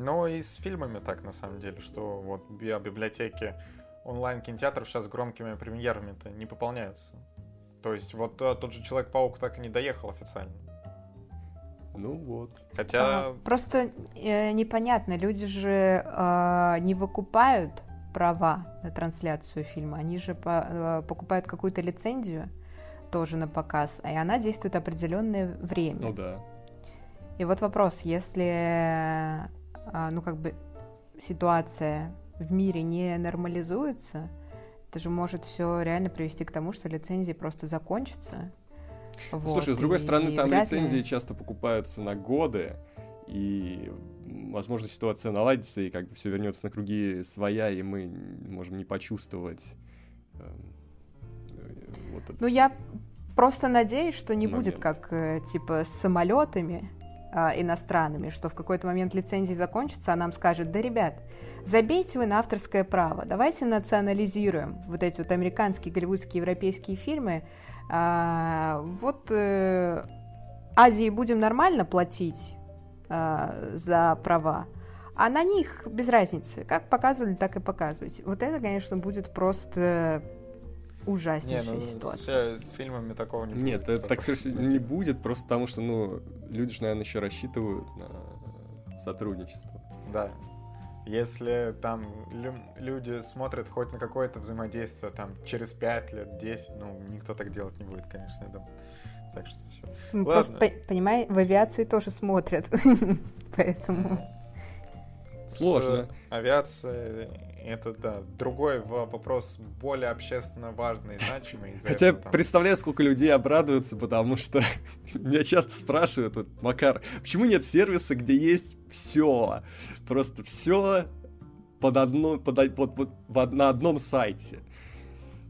Ну и с фильмами так, на самом деле, что вот библиотеки онлайн-кинотеатров сейчас громкими премьерами-то не пополняются. То есть вот э, тот же Человек-паук так и не доехал официально. Ну вот. Хотя... А, просто э, непонятно, люди же э, не выкупают права на трансляцию фильма, они же по, э, покупают какую-то лицензию тоже на показ, и она действует определенное время. Ну да. И вот вопрос, если ну, как бы ситуация в мире не нормализуется, это же может все реально привести к тому, что лицензии просто закончатся. Вот, Слушай, с другой стороны, там лицензии ли... часто покупаются на годы, и, возможно, ситуация наладится, и как бы все вернется на круги своя, и мы можем не почувствовать э, вот это. Ну, я просто надеюсь, что не момент. будет как, э, типа, с самолетами, иностранными, что в какой-то момент лицензии закончится, а нам скажет, да, ребят, забейте вы на авторское право, давайте национализируем вот эти вот американские, голливудские, европейские фильмы, э, вот э, Азии будем нормально платить э, за права, а на них без разницы. Как показывали, так и показывать. Вот это, конечно, будет просто ужаснейшая не, ну, ситуация. С, с фильмами такого не Нет, будет. Нет, так не будет, просто потому что, ну, люди же, наверное, еще рассчитывают на сотрудничество. Да. Если там лю- люди смотрят хоть на какое-то взаимодействие там через 5 лет, 10, ну, никто так делать не будет, конечно, я думаю. Так что все. Ну, Ладно. Просто, по- понимай, в авиации тоже смотрят. Поэтому... Сложно. С авиацией это, да, другой вопрос более общественно важный и значимый. Хотя этого там- представляю, сколько людей обрадуются, потому что меня часто спрашивают, вот, Макар, почему нет сервиса, где есть все? Просто все под одно, под, од- под- под- в од- на одном сайте.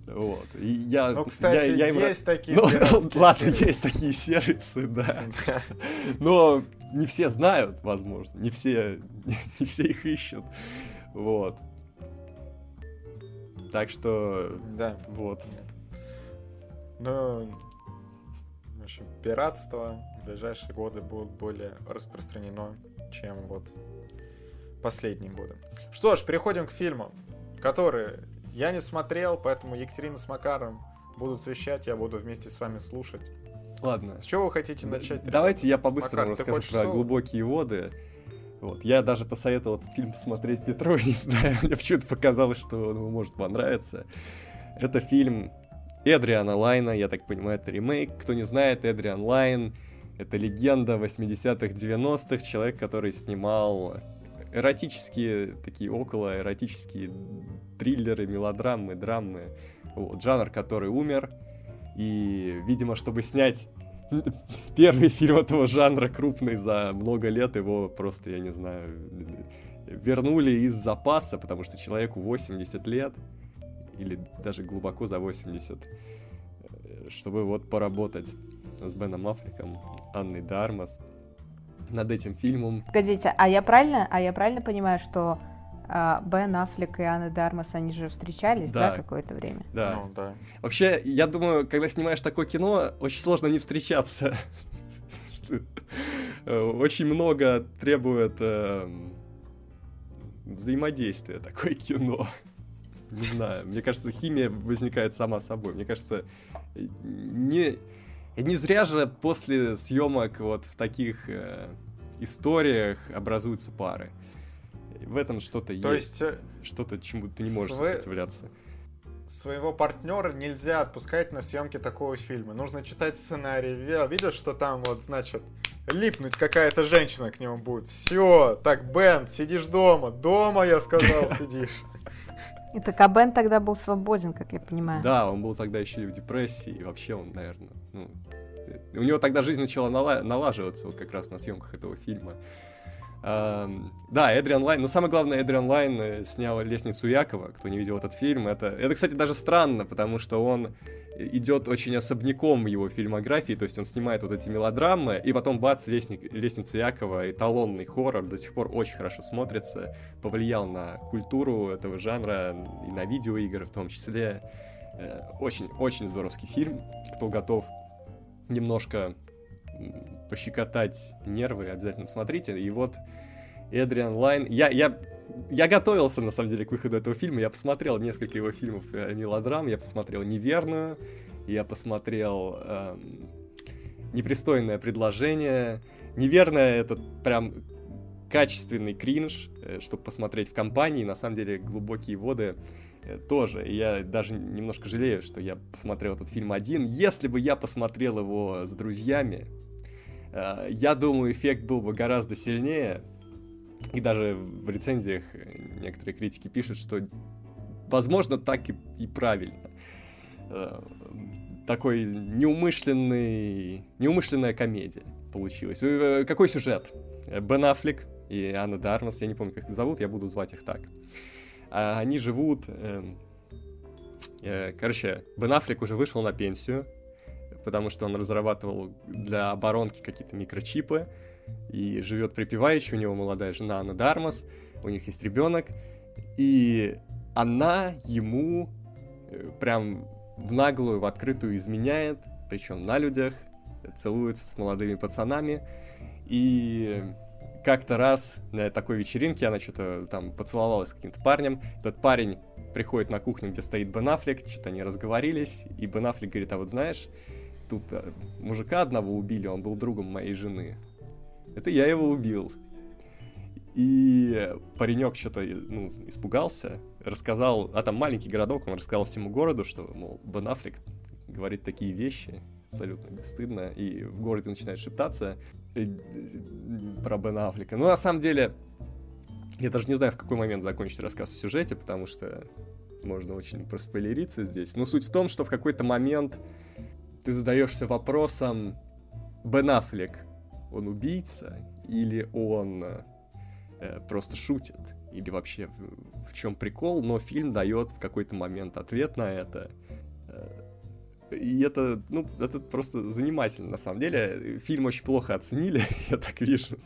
Вот. И я, Ну, кстати, я, я им- есть такие Ну, ладно, сервисы. есть такие сервисы, да. Но не все знают, возможно, не все, не все их ищут. Вот. Так что, Да. вот. Ну, в общем, пиратство в ближайшие годы будет более распространено, чем вот последние годы. Что ж, переходим к фильмам, которые я не смотрел, поэтому Екатерина с Макаром будут вещать, я буду вместе с вами слушать. Ладно. С чего вы хотите начать? Давайте я по-быстрому Макар, расскажу про соло? глубокие воды. Вот. Я даже посоветовал этот фильм посмотреть Петру, не знаю, мне почему-то показалось, что он ему может понравиться. Это фильм Эдриана Лайна, я так понимаю, это ремейк. Кто не знает, Эдриан Лайн — это легенда 80-х, 90-х, человек, который снимал эротические, такие около эротические триллеры, мелодрамы, драмы. Вот, жанр, который умер. И, видимо, чтобы снять первый фильм этого жанра крупный за много лет, его просто, я не знаю, вернули из запаса, потому что человеку 80 лет, или даже глубоко за 80, э, чтобы вот поработать с Беном Аффлеком, Анной Дармас над этим фильмом. Погодите, а я правильно, а я правильно понимаю, что Бен Аффлек и Анна Дармас, они же встречались, да, Да. какое-то время? Да. Ну, да. Вообще, я думаю, когда снимаешь такое кино, очень сложно не встречаться. Очень много требует эм, взаимодействия такое кино. Не знаю, мне кажется, химия возникает сама собой. Мне кажется, не, не зря же после съемок вот в таких э, историях образуются пары. В этом что-то То есть, есть э, что-то чему ты не можешь Сво- сопротивляться. своего партнера нельзя отпускать на съемки такого фильма. Нужно читать сценарий. Ви- Видишь, что там вот, значит, липнуть какая-то женщина к нему будет. Все, так, Бен, сидишь дома. Дома, я сказал, сидишь. И так, а Бен тогда был свободен, как я понимаю. Да, он был тогда еще и в депрессии, и вообще он, наверное, ну, э, у него тогда жизнь начала нала- налаживаться вот как раз на съемках этого фильма. Ам, да, Эдриан Лайн, но самое главное, Эдриан Лайн э, снял «Лестницу Якова», кто не видел этот фильм, это, это, кстати, даже странно, потому что он идет очень особняком его фильмографии, то есть он снимает вот эти мелодрамы, и потом бац, «Лестник- «Лестница Якова», эталонный хоррор, до сих пор очень хорошо смотрится, повлиял на культуру этого жанра и на видеоигры в том числе. Очень-очень здоровский фильм. Кто готов немножко пощекотать нервы, обязательно посмотрите. И вот Эдриан Лайн. Я, я, я готовился, на самом деле, к выходу этого фильма. Я посмотрел несколько его фильмов э, мелодрам. Я посмотрел «Неверную», я посмотрел эм, «Непристойное предложение». «Неверное» — это прям качественный кринж, чтобы посмотреть в компании. На самом деле, «Глубокие воды» э, тоже. И я даже немножко жалею, что я посмотрел этот фильм один. Если бы я посмотрел его с друзьями, э, я думаю, эффект был бы гораздо сильнее. И даже в рецензиях некоторые критики пишут, что возможно так и, и правильно. Э, Такой неумышленный, неумышленная комедия получилась. Э, Какой сюжет? Бен Аффлек и Анна Дармас, я не помню, как их зовут, я буду звать их так. А Они живут... эм, э, Короче, Бен Аффлек уже вышел на пенсию, потому что он разрабатывал для оборонки какие-то микрочипы, и живет припеваючи, у него молодая жена Анна Дармас, у них есть ребенок, и она ему э, прям в наглую, в открытую изменяет, причем на людях, целуется с молодыми пацанами, и как-то раз на такой вечеринке она что-то там поцеловалась с каким-то парнем, этот парень приходит на кухню, где стоит Бен Аффлек, что-то они разговорились, и Бен Аффлек говорит, а вот знаешь, тут э, мужика одного убили, он был другом моей жены. Это я его убил. И паренек что-то ну, испугался, рассказал, а там маленький городок, он рассказал всему городу, что, мол, Бен Аффлек говорит такие вещи, абсолютно бесстыдно, и в городе начинает шептаться э, про Бен Аффлека. Ну, на самом деле, я даже не знаю, в какой момент закончить рассказ о сюжете, потому что можно очень проспойлериться здесь. Но суть в том, что в какой-то момент ты задаешься вопросом, Бен Аффлек, он убийца или он э, просто шутит? Или вообще в, в чем прикол? Но фильм дает в какой-то момент ответ на это. Э, и это, ну, это просто занимательно, на самом деле. Фильм очень плохо оценили, я так вижу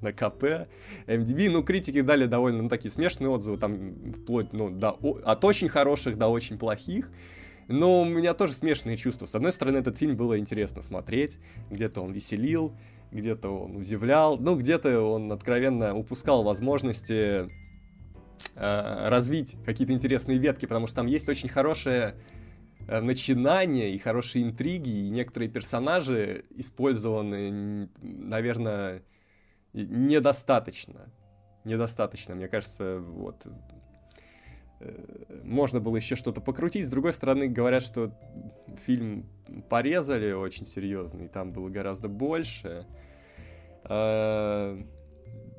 на КП, MDB. Ну, критики дали довольно, ну, такие смешные отзывы, там, вплоть, ну, до, от очень хороших до очень плохих. Но у меня тоже смешанные чувства. С одной стороны, этот фильм было интересно смотреть, где-то он веселил, где-то он удивлял, ну, где-то он откровенно упускал возможности э, развить какие-то интересные ветки, потому что там есть очень хорошее э, начинание и хорошие интриги, и некоторые персонажи использованы, наверное, недостаточно. Недостаточно, мне кажется, вот можно было еще что-то покрутить. С другой стороны, говорят, что фильм порезали очень серьезно, и там было гораздо больше. Э,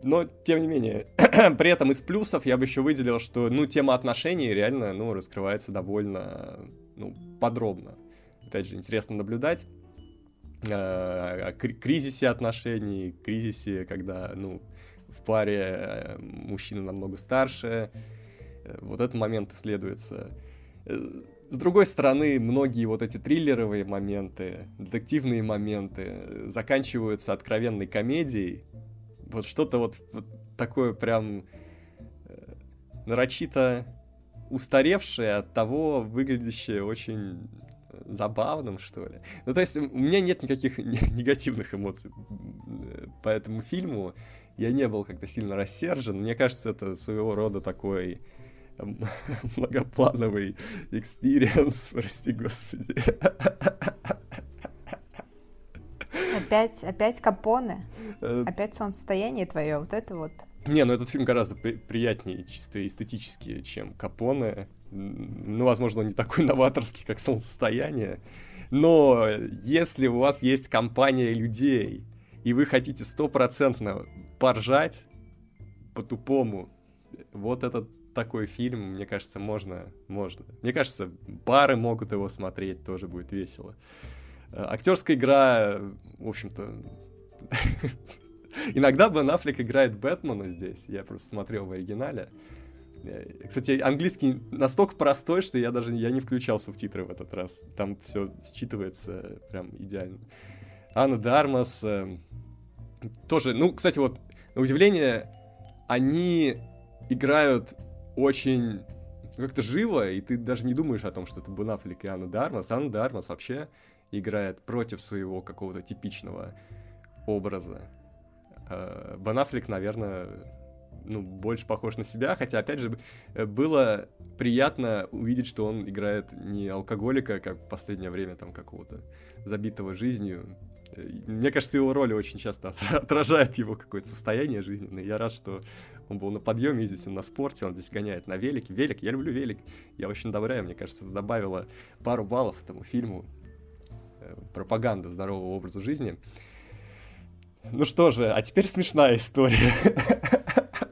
но, тем не менее, при этом из плюсов я бы еще выделил, что, ну, тема отношений реально, ну, раскрывается довольно, ну, подробно. Опять же, интересно наблюдать о кризисе отношений, кризисе, когда, ну, в паре э, мужчина намного старше. Э, вот этот момент исследуется. Э, с другой стороны, многие вот эти триллеровые моменты, детективные моменты заканчиваются откровенной комедией. Вот что-то вот, вот такое прям нарочито устаревшее, от того выглядящее очень забавным, что ли. Ну, то есть, у меня нет никаких негативных эмоций по этому фильму. Я не был как-то сильно рассержен. Мне кажется, это своего рода такой многоплановый experience, прости господи. Опять, опять Капоне? Э, опять солнцестояние твое? Вот это вот. Не, ну этот фильм гораздо при- приятнее чисто эстетически, чем Капоне. Ну, возможно, он не такой новаторский, как «Солнцестояние». Но если у вас есть компания людей, и вы хотите стопроцентно поржать по-тупому, вот этот такой фильм, мне кажется, можно, можно. Мне кажется, пары могут его смотреть, тоже будет весело. Э, актерская игра, в общем-то, иногда Бен Аффлек играет Бэтмена здесь, я просто смотрел в оригинале. Э, кстати, английский настолько простой, что я даже я не включал субтитры в этот раз. Там все считывается прям идеально. Анна Дармас э, тоже, ну, кстати, вот, на удивление, они играют очень как-то живо, и ты даже не думаешь о том, что это Бен Аффлек и Анна Дармас. Анна Дармас вообще играет против своего какого-то типичного образа. Э, Бен Аффлек, наверное, ну, больше похож на себя, хотя, опять же, э, было приятно увидеть, что он играет не алкоголика, как в последнее время, там, какого-то забитого жизнью. Э, мне кажется, его роли очень часто отражают его какое-то состояние жизненное. Я рад, что он был на подъеме, здесь он на спорте, он здесь гоняет на велике. Велик, я люблю велик, я очень одобряю, мне кажется, это добавило пару баллов этому фильму. Э, пропаганда здорового образа жизни. Ну что же, а теперь смешная история.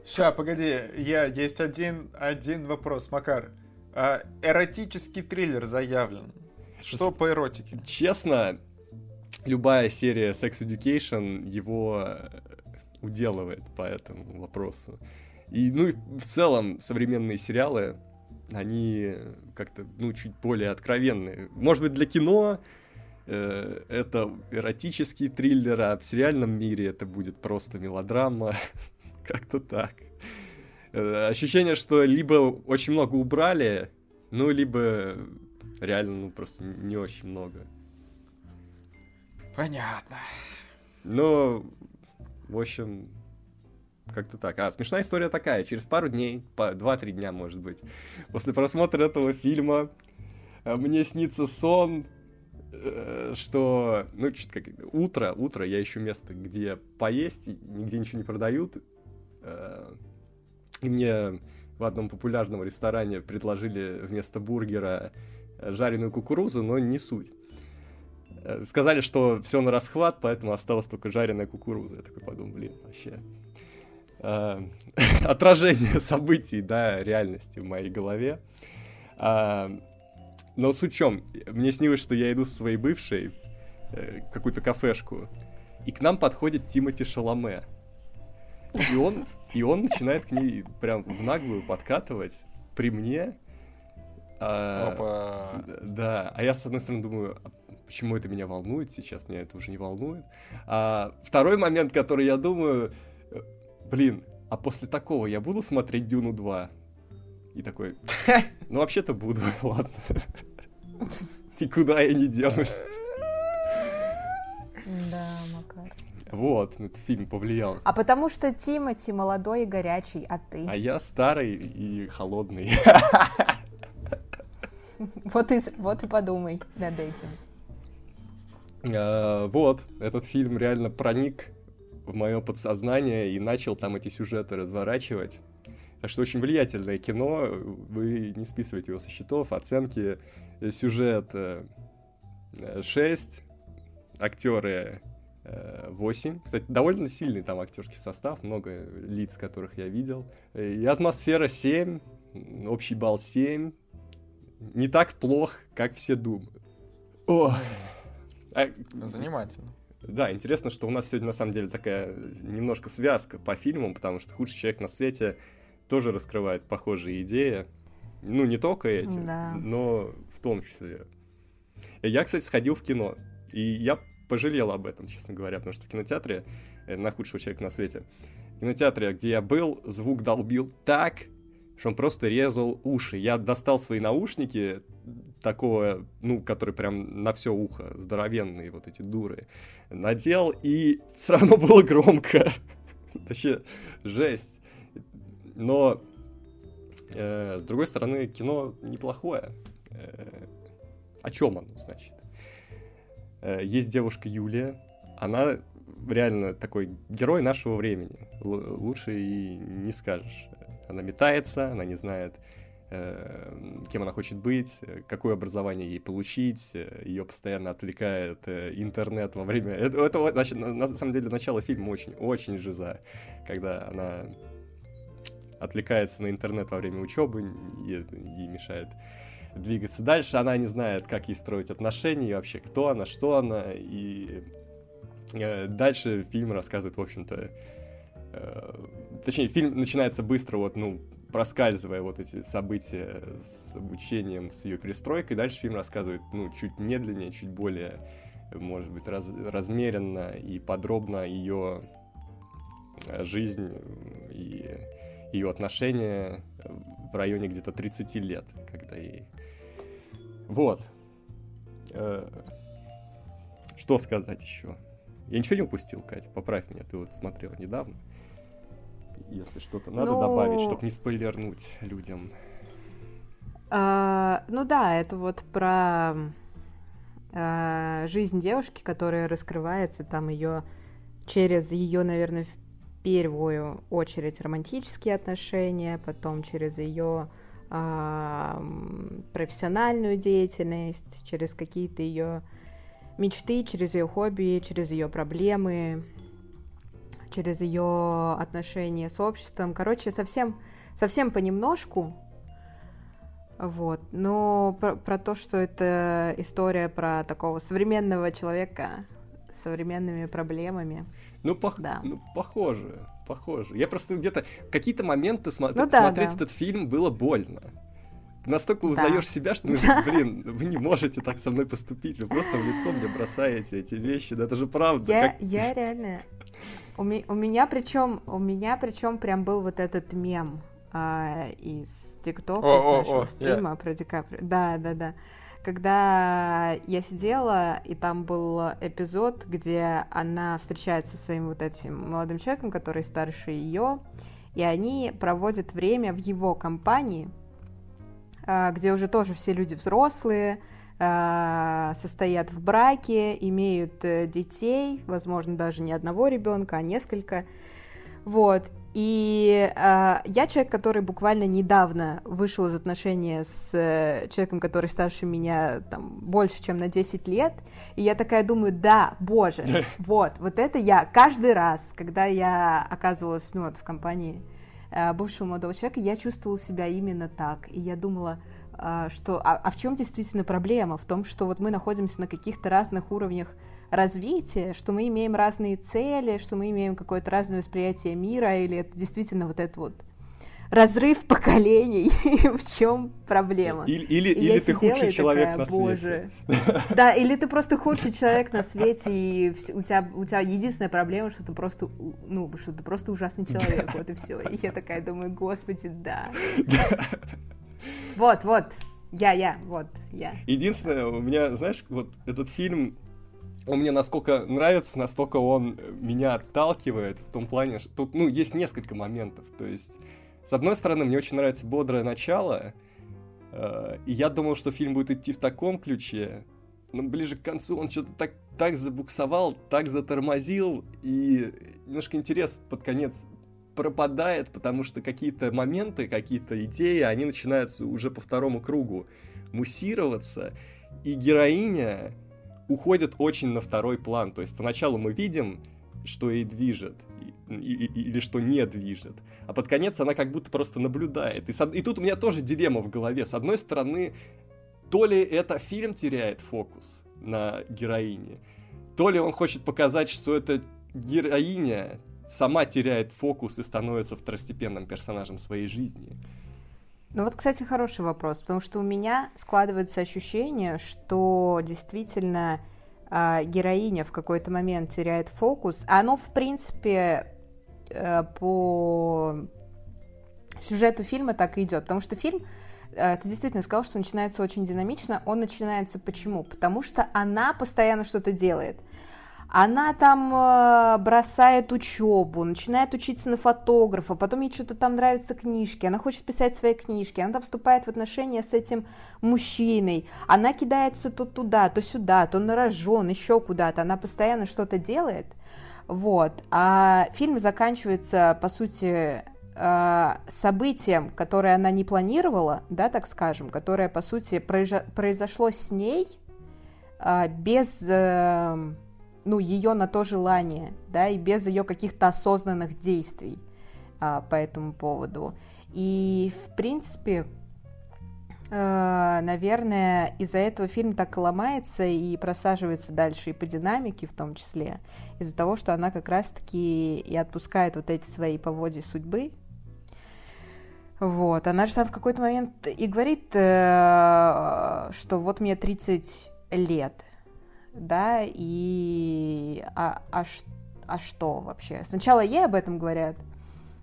Ща, погоди, я есть один, один вопрос, Макар. А, эротический триллер заявлен. Что С... по эротике? Честно, любая серия Sex Education его э, уделывает по этому вопросу. И, ну, и в целом современные сериалы, они как-то, ну, чуть более откровенные. Может быть, для кино э, это эротический триллер, а в сериальном мире это будет просто мелодрама. Как-то так. Э, ощущение, что либо очень много убрали, ну, либо реально, ну, просто не очень много. Понятно. Ну, в общем, как-то так. А смешная история такая. Через пару дней, по 2-3 дня, может быть, после просмотра этого фильма э, мне снится сон, э, что, ну, чуть как утро, утро, я ищу место, где поесть, нигде ничего не продают, Э, и мне в одном популярном ресторане предложили вместо бургера жареную кукурузу, но не суть. Э, сказали, что все на расхват, поэтому осталась только жареная кукуруза. Я такой подумал, блин, вообще э, отражение событий, да, реальности в моей голове. Э, но с чем? Мне снилось, что я иду со своей бывшей э, какую-то кафешку, и к нам подходит Тимати Шаломе. И он, и он начинает к ней прям в наглую подкатывать при мне. А, Опа. да, а я, с одной стороны, думаю, «А почему это меня волнует сейчас, меня это уже не волнует. А второй момент, который я думаю, э, блин, а после такого я буду смотреть Дюну 2? И такой, ну вообще-то буду, ладно. Никуда я не денусь. Да, Макар. Вот, этот фильм повлиял. А потому что Тимати молодой и горячий, а ты? А я старый и холодный. Вот и, вот и подумай над этим. А, вот, этот фильм реально проник в мое подсознание и начал там эти сюжеты разворачивать. Так что очень влиятельное кино, вы не списывайте его со счетов, оценки, сюжет 6, актеры 8. Кстати, довольно сильный там актерский состав, много лиц, которых я видел. И атмосфера 7, общий балл 7. Не так плохо, как все думают. О. А, Занимательно. Да, интересно, что у нас сегодня на самом деле такая немножко связка по фильмам, потому что худший человек на свете тоже раскрывает похожие идеи. Ну, не только эти, да. но в том числе. Я, кстати, сходил в кино, и я пожалел об этом, честно говоря, потому что в кинотеатре, э, на худшего человека на свете, в кинотеатре, где я был, звук долбил так, что он просто резал уши. Я достал свои наушники, такого, ну, который прям на все ухо, здоровенные вот эти дуры, надел, и все равно было громко. Вообще, жесть. Но, э, с другой стороны, кино неплохое. Э, о чем оно, значит? Э, есть девушка Юлия, она реально такой герой нашего времени. Л- лучше и не скажешь. Она метается, она не знает, э, кем она хочет быть, какое образование ей получить, ее постоянно отвлекает э, интернет во время... Это, это значит, на, на самом деле, начало фильма очень-очень жиза, когда она отвлекается на интернет во время учебы, ей, ей мешает двигаться дальше, она не знает, как ей строить отношения, и вообще кто она, что она, и э, дальше фильм рассказывает, в общем-то, э, точнее, фильм начинается быстро, вот, ну, проскальзывая вот эти события с обучением, с ее перестройкой, дальше фильм рассказывает, ну, чуть медленнее, чуть более, может быть, раз, размеренно и подробно ее жизнь и ее отношения в районе где-то 30 лет, когда ей... Вот. Э, что сказать еще? Я ничего не упустил, Катя, поправь меня, ты вот смотрела недавно. Если что-то надо Ну, добавить, чтобы не спойлернуть людям. А, ну да, это вот про а, жизнь девушки, которая раскрывается, там ее через ее, наверное, в первую очередь романтические отношения, потом через ее а, профессиональную деятельность, через какие-то ее мечты, через ее хобби, через ее проблемы, через ее отношения с обществом. Короче, совсем, совсем понемножку. Вот. Но про, про то, что это история про такого современного человека с современными проблемами. Ну, пох... Да. ну, похоже, похоже. Я просто где-то... Какие-то моменты смо- Ну да, смотреть да. этот фильм было больно. Настолько Да. узнаешь себя, что, ну, Да. блин, вы не можете так со мной поступить. Вы просто в лицо мне бросаете эти вещи. Да это же правда. Я, как- я реально... У, ми- у меня причем, у меня причем прям был вот этот мем а, из ТикТока, из нашего о, стрима про Ди Каприо. Да, да, да. Когда я сидела, и там был эпизод, где она встречается со своим вот этим молодым человеком, который старше ее, и они проводят время в его компании, где уже тоже все люди взрослые, а, состоят в браке, имеют э, детей, возможно, даже не одного ребенка, а несколько. Вот. И э, я человек, который буквально недавно вышел из отношения с э, человеком, который старше меня там больше, чем на 10 лет. И я такая думаю, да, боже, вот, вот это я. Каждый раз, когда я оказывалась, ну, вот, в компании э, бывшего молодого человека, я чувствовала себя именно так. И я думала, э, что, а, а в чем действительно проблема? В том, что вот мы находимся на каких-то разных уровнях развития, что мы имеем разные цели, что мы имеем какое-то разное восприятие мира, или это действительно вот это вот разрыв поколений, в чем проблема. Или, или, или ты худший человек такая, на Боже. свете. Да, или ты просто худший человек на свете, и у тебя, у тебя единственная проблема, что ты просто, ну, что ты просто ужасный человек, вот и все. И я такая думаю, господи, да. Вот, вот, я, я, вот, я. Единственное, у меня, знаешь, вот этот фильм он мне насколько нравится, настолько он меня отталкивает в том плане, что тут, ну, есть несколько моментов. То есть, с одной стороны, мне очень нравится бодрое начало, э, и я думал, что фильм будет идти в таком ключе, но ближе к концу он что-то так, так забуксовал, так затормозил, и немножко интерес под конец пропадает, потому что какие-то моменты, какие-то идеи, они начинают уже по второму кругу муссироваться, и героиня уходит очень на второй план. То есть поначалу мы видим, что ей движет, или что не движет. А под конец она как будто просто наблюдает. И, и тут у меня тоже дилемма в голове. С одной стороны, то ли это фильм теряет фокус на героине, то ли он хочет показать, что эта героиня сама теряет фокус и становится второстепенным персонажем своей жизни. Ну вот, кстати, хороший вопрос, потому что у меня складывается ощущение, что действительно э, героиня в какой-то момент теряет фокус. А оно, в принципе, по сюжету фильма так и идет, потому что фильм э, ты действительно сказал, что начинается очень динамично. Он начинается почему? Потому что она постоянно что-то делает. Она там э, бросает учебу, начинает учиться на фотографа, потом ей что-то там нравятся книжки, она хочет писать свои книжки, она там вступает в отношения с этим мужчиной, она кидается то туда, то сюда, то на рожон, еще куда-то, она постоянно что-то делает, вот, а фильм заканчивается, по сути, э, событием, которое она не планировала, да, так скажем, которое, по сути, произошло с ней э, без ну, ее на то желание, да, и без ее каких-то осознанных действий а, по этому поводу. И, в принципе, э, наверное, из-за этого фильм так и ломается и просаживается дальше и по динамике в том числе, из-за того, что она как раз-таки и отпускает вот эти свои поводья судьбы, вот, она же там в какой-то момент и говорит, э, что вот мне 30 лет, да, и а, а, а что вообще? Сначала ей об этом говорят,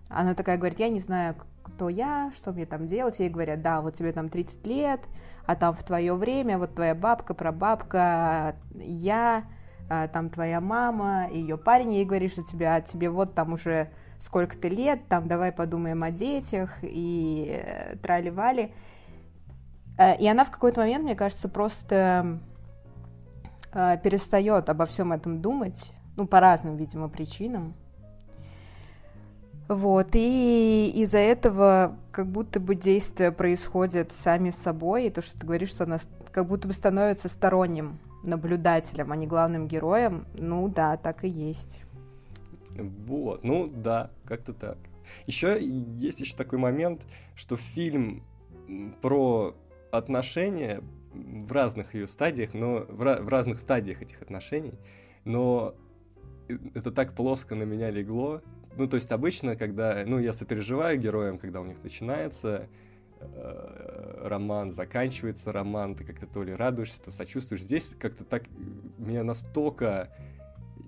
она такая говорит, я не знаю, кто я, что мне там делать, ей говорят, да, вот тебе там 30 лет, а там в твое время, вот твоя бабка, прабабка, я, а, там твоя мама, ее парень ей говорит, что тебе, а тебе вот там уже сколько-то лет, там давай подумаем о детях и э, трали-вали. Э, и она в какой-то момент, мне кажется, просто э, перестает обо всем этом думать, ну, по разным, видимо, причинам. Вот, и из-за этого как будто бы действия происходят сами собой, и то, что ты говоришь, что она как будто бы становится сторонним наблюдателем, а не главным героем, ну да, так и есть. Вот, ну да, как-то так. Еще есть еще такой момент, что фильм про отношения в разных ее стадиях, но в, в разных стадиях этих отношений, но это так плоско на меня легло. Ну, то есть обычно, когда, ну, я сопереживаю героям, когда у них начинается э, роман, заканчивается роман, ты как-то то ли радуешься, то сочувствуешь. Здесь как-то так меня настолько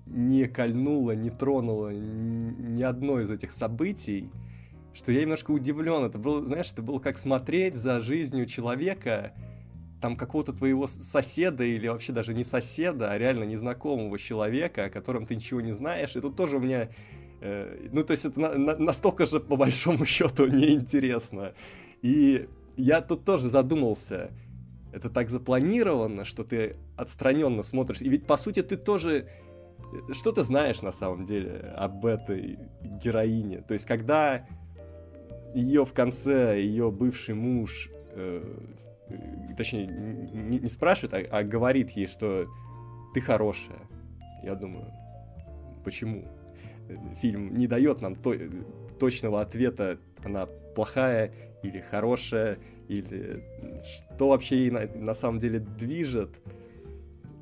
не кольнуло, не тронуло ни одно из этих событий, что я немножко удивлен. Это было, знаешь, это было как смотреть за жизнью человека, там какого-то твоего соседа или вообще даже не соседа, а реально незнакомого человека, о котором ты ничего не знаешь. И тут тоже у меня... Э, ну, то есть это на, на, настолько же, по большому счету, неинтересно. И я тут тоже задумался, это так запланировано, что ты отстраненно смотришь. И ведь, по сути, ты тоже что ты знаешь на самом деле об этой героине? То есть, когда ее в конце, ее бывший муж, э, точнее, не, не спрашивает, а, а говорит ей, что ты хорошая. Я думаю, почему? Фильм не дает нам то, точного ответа, она плохая или хорошая, или что вообще ей на, на самом деле движет.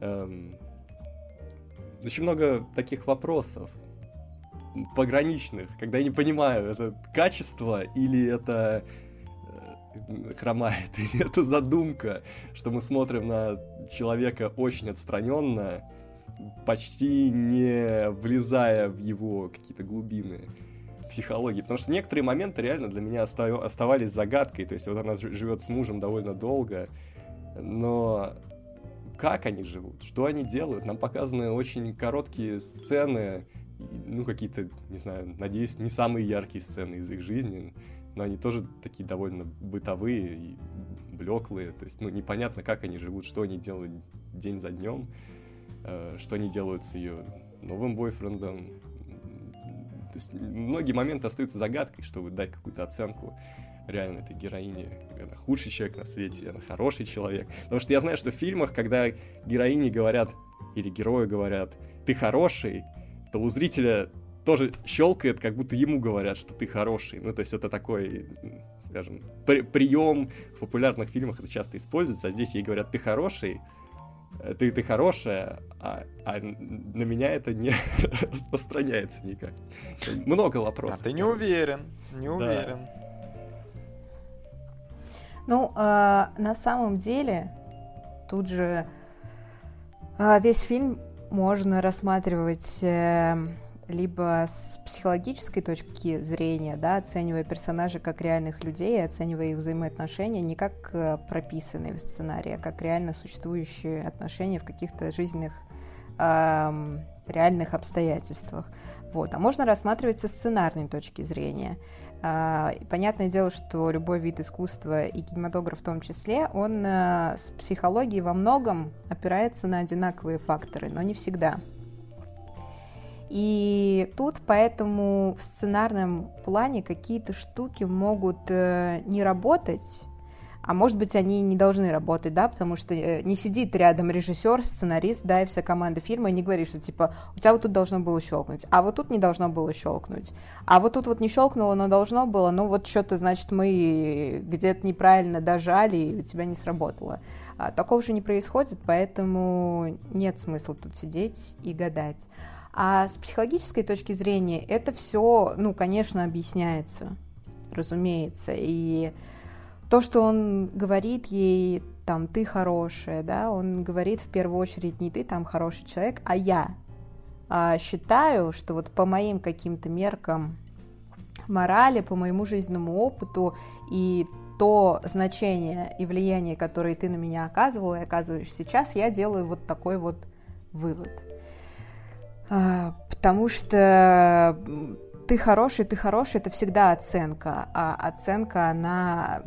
Эм, очень много таких вопросов пограничных, когда я не понимаю, это качество или это э, хромает, или это задумка, что мы смотрим на человека очень отстраненно, почти не влезая в его какие-то глубины психологии. Потому что некоторые моменты реально для меня оставались загадкой. То есть вот она живет с мужем довольно долго, но как они живут, что они делают. Нам показаны очень короткие сцены, ну, какие-то, не знаю, надеюсь, не самые яркие сцены из их жизни, но они тоже такие довольно бытовые и блеклые. То есть, ну, непонятно, как они живут, что они делают день за днем, что они делают с ее новым бойфрендом. То есть, многие моменты остаются загадкой, чтобы дать какую-то оценку реально этой героине, она худший человек на свете, она хороший человек. Потому что я знаю, что в фильмах, когда героини говорят, или герои говорят, ты хороший, то у зрителя тоже щелкает, как будто ему говорят, что ты хороший. Ну, то есть это такой, скажем, при прием в популярных фильмах это часто используется, а здесь ей говорят, ты хороший, э, ты, ты хорошая, а, а на меня это не распространяется никак. Много вопросов. А ты не уверен, не уверен. Да. Ну, э, на самом деле, тут же э, весь фильм можно рассматривать э, либо с психологической точки зрения, да, оценивая персонажей как реальных людей, оценивая их взаимоотношения не как э, прописанные в сценарии, а как реально существующие отношения в каких-то жизненных э, реальных обстоятельствах. Вот. А можно рассматривать со сценарной точки зрения. А, понятное дело, что любой вид искусства и кинематограф в том числе, он э, с психологией во многом опирается на одинаковые факторы, но не всегда. И тут поэтому в сценарном плане какие-то штуки могут э, не работать, а может быть, они не должны работать, да, потому что э, не сидит рядом режиссер, сценарист, да, и вся команда фильма и не говорит, что, типа, у тебя вот тут должно было щелкнуть, а вот тут не должно было щелкнуть, а вот тут вот не щелкнуло, но должно было, ну вот что-то, значит, мы где-то неправильно дожали, и у тебя не сработало. А, такого же не происходит, поэтому нет смысла тут сидеть и гадать. А с психологической точки зрения это все, ну, конечно, объясняется, разумеется, и то, что он говорит ей, там, ты хорошая, да, он говорит в первую очередь не ты там хороший человек, а я. А считаю, что вот по моим каким-то меркам морали, по моему жизненному опыту и то значение и влияние, которое ты на меня оказывал и оказываешь сейчас, я делаю вот такой вот вывод. А, потому что ты хороший, ты хороший, это всегда оценка, а оценка, она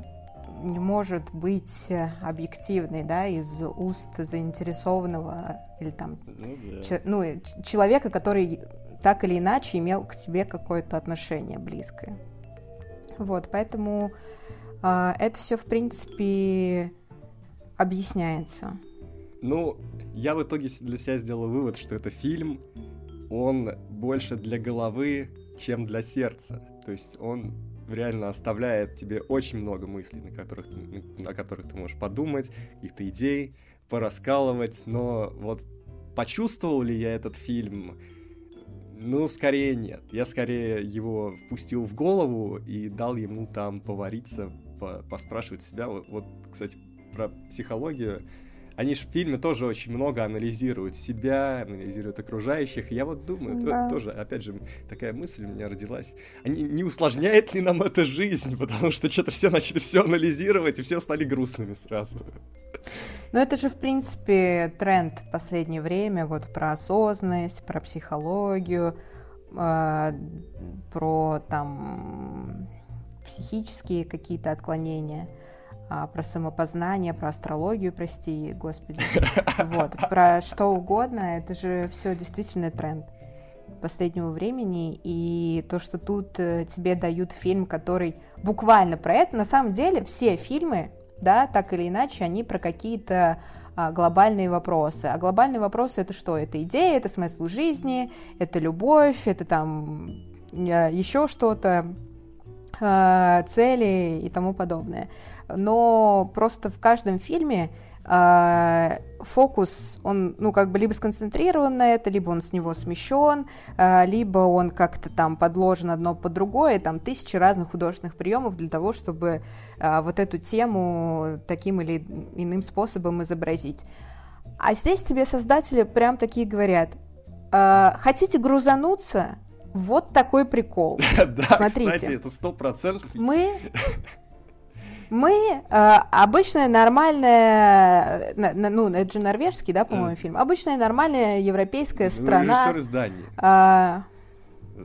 не может быть э, объективной, да, из уст заинтересованного или там ну, да. че, ну, человека, который так или иначе имел к себе какое-то отношение близкое. Вот, поэтому э, это все, в принципе, объясняется. Ну, я в итоге для себя сделал вывод, что это фильм, он больше для головы, чем для сердца. То есть он реально оставляет тебе очень много мыслей, на которых, на которых ты можешь подумать, каких-то идей, пораскалывать, но вот почувствовал ли я этот фильм? Ну, скорее нет. Я скорее его впустил в голову и дал ему там повариться, по поспрашивать себя. Вот, вот, кстати, про психологию они же в фильме тоже очень много анализируют себя, анализируют окружающих. И я вот думаю, да. тоже, опять же, такая мысль у меня родилась. Они, не усложняет ли нам это жизнь? Потому что что-то все начали все анализировать, и все стали грустными сразу. Ну, это же, в принципе, тренд в последнее время, вот про осознанность, про психологию, э, про там психические какие-то отклонения – а, про самопознание, про астрологию, прости, господи. Вот, про что угодно, это же все действительно тренд последнего времени, и то, что тут э, тебе дают фильм, который буквально про это, на самом деле все фильмы, да, так или иначе, они про какие-то а, глобальные вопросы. А глобальные вопросы это что? Это идея, это смысл жизни, это любовь, это там э, еще что-то, а, цели и тому подобное. Но просто в каждом фильме а, фокус, он, ну, как бы либо сконцентрирован на это, либо он с него смещен, а, либо он как-то там подложен одно под другое, там тысячи разных художественных приемов для того, чтобы а, вот эту тему таким или иным способом изобразить. А здесь тебе создатели прям такие говорят, хотите грузануться? Вот такой прикол. Да, Смотрите. кстати, это сто процентов. Мы мы э, обычная нормальная, э, ну, это же норвежский, да, по-моему, фильм. Обычная нормальная европейская ну, страна. Режиссер издания. Э,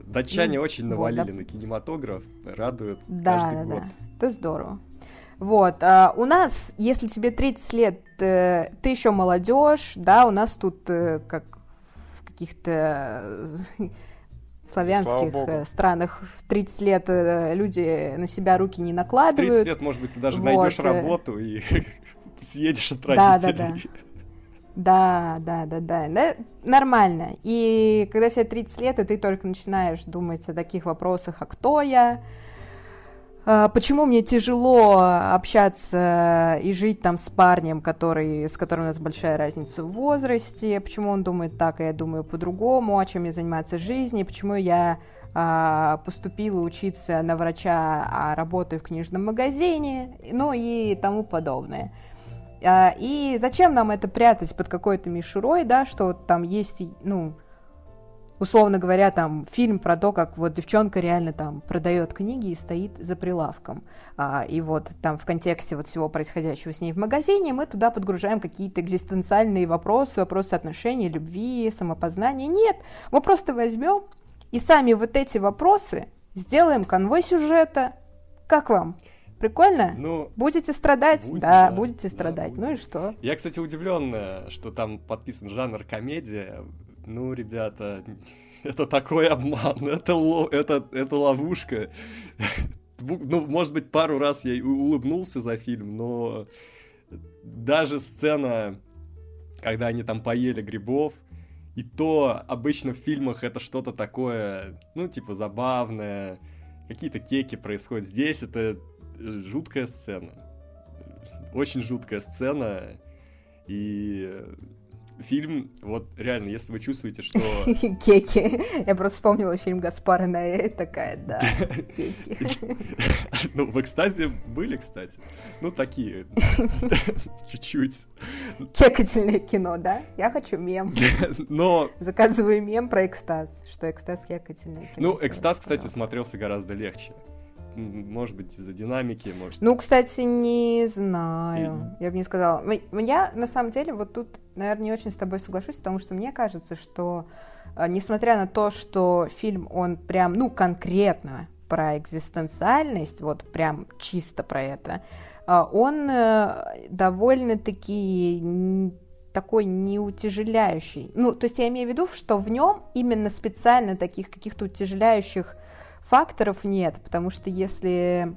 Датчане очень навалили вот, да. на кинематограф, радуют да, каждый да, год. Да, это здорово. Вот, а у нас, если тебе 30 лет, э, ты еще молодежь, да, у нас тут э, как в каких-то славянских э, странах в 30 лет э, люди на себя руки не накладывают. 30 лет, может быть, ты даже вот. найдешь э. работу и съедешь от родителей. Да, да, да. Да, да, да, да, да, нормально. И когда тебе 30 лет, и ты только начинаешь думать о таких вопросах, а кто я, почему мне тяжело общаться и жить там с парнем, который, с которым у нас большая разница в возрасте, почему он думает так, а я думаю по-другому, о чем мне заниматься жизни, почему я а, поступила учиться на врача, а работаю в книжном магазине, ну и тому подобное. А, и зачем нам это прятать под какой-то мишурой, да, что там есть, ну, условно говоря, там фильм про то, как вот девчонка реально там продает книги и стоит за прилавком. А, и вот там в контексте вот всего происходящего с ней в магазине мы туда подгружаем какие-то экзистенциальные вопросы, вопросы отношений, любви, самопознания. Нет, мы просто возьмем и сами вот эти вопросы сделаем конвой сюжета. Как вам? Прикольно? Ну, будете страдать? Будет, да, да, будете страдать. Да, ну и что? Я, кстати, удивлен, что там подписан жанр комедия. Ну, ребята, это такой обман, это, ло, это, это ловушка. Ну, может быть, пару раз я улыбнулся за фильм, но даже сцена, когда они там поели грибов, и то обычно в фильмах это что-то такое, ну, типа, забавное, какие-то кеки происходят. Здесь это жуткая сцена. Очень жуткая сцена. И фильм, вот реально, если вы чувствуете, что... Кеки. Я просто вспомнила фильм Гаспара Ноэ, такая, да, кеки. Ну, в экстазе были, кстати. Ну, такие, чуть-чуть. Кекательное кино, да? Я хочу мем. Но... Заказываю мем про экстаз, что экстаз кекательное кино. Ну, экстаз, кстати, смотрелся гораздо легче может быть, из-за динамики, может... Ну, кстати, не знаю. И... Я бы не сказала. Я, на самом деле, вот тут, наверное, не очень с тобой соглашусь, потому что мне кажется, что, э, несмотря на то, что фильм, он прям, ну, конкретно про экзистенциальность, вот прям чисто про это, э, он э, довольно-таки такой неутяжеляющий. Ну, то есть я имею в виду, что в нем именно специально таких каких-то утяжеляющих факторов нет, потому что если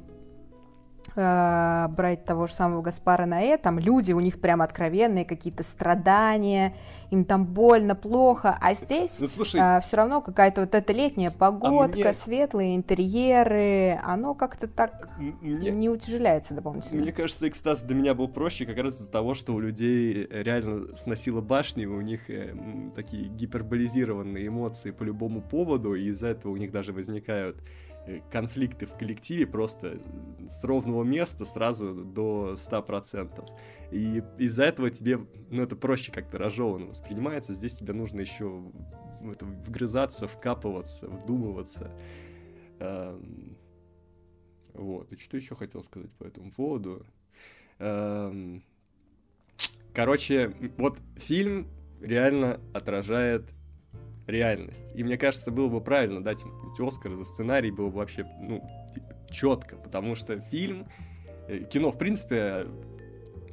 э, брать того же самого Гаспара Наэ, там люди, у них прям откровенные какие-то страдания, им там больно, плохо, а здесь ну, слушай, э, все равно какая-то вот эта летняя погодка, а мне... светлые интерьеры, оно как-то так мне... не утяжеляется дополнительно. Мне кажется, экстаз для меня был проще как раз из-за того, что у людей реально сносило башни, у них э, такие гиперболизированные эмоции по любому поводу, и из-за этого у них даже возникают Э, конфликты в коллективе просто с ровного места сразу до 100%. И из-за этого тебе, ну, это проще как-то разжеванно воспринимается. Здесь тебе нужно еще это вгрызаться, вкапываться, вдумываться. Эм, вот. И что еще хотел сказать по этому поводу? Эм, короче, вот фильм реально отражает реальность. И мне кажется, было бы правильно дать ему Оскар за сценарий, было бы вообще, ну, четко, потому что фильм э, кино, в принципе,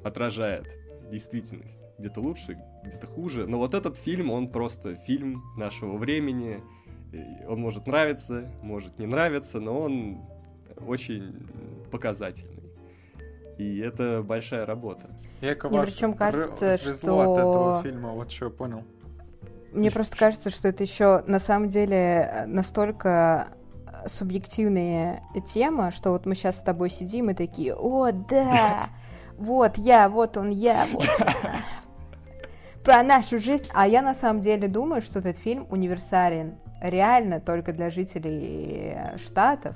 отражает действительность. Где-то лучше, где-то хуже. Но вот этот фильм, он просто фильм нашего времени. Он может нравиться, может не нравиться, но он очень показательный. И это большая работа. Мне причем кажется, что... от этого фильма, вот что я понял. Мне просто кажется, что это еще на самом деле настолько субъективная тема, что вот мы сейчас с тобой сидим и такие, о, да, вот я, вот он я, вот про нашу жизнь. А я на самом деле думаю, что этот фильм универсален реально только для жителей Штатов,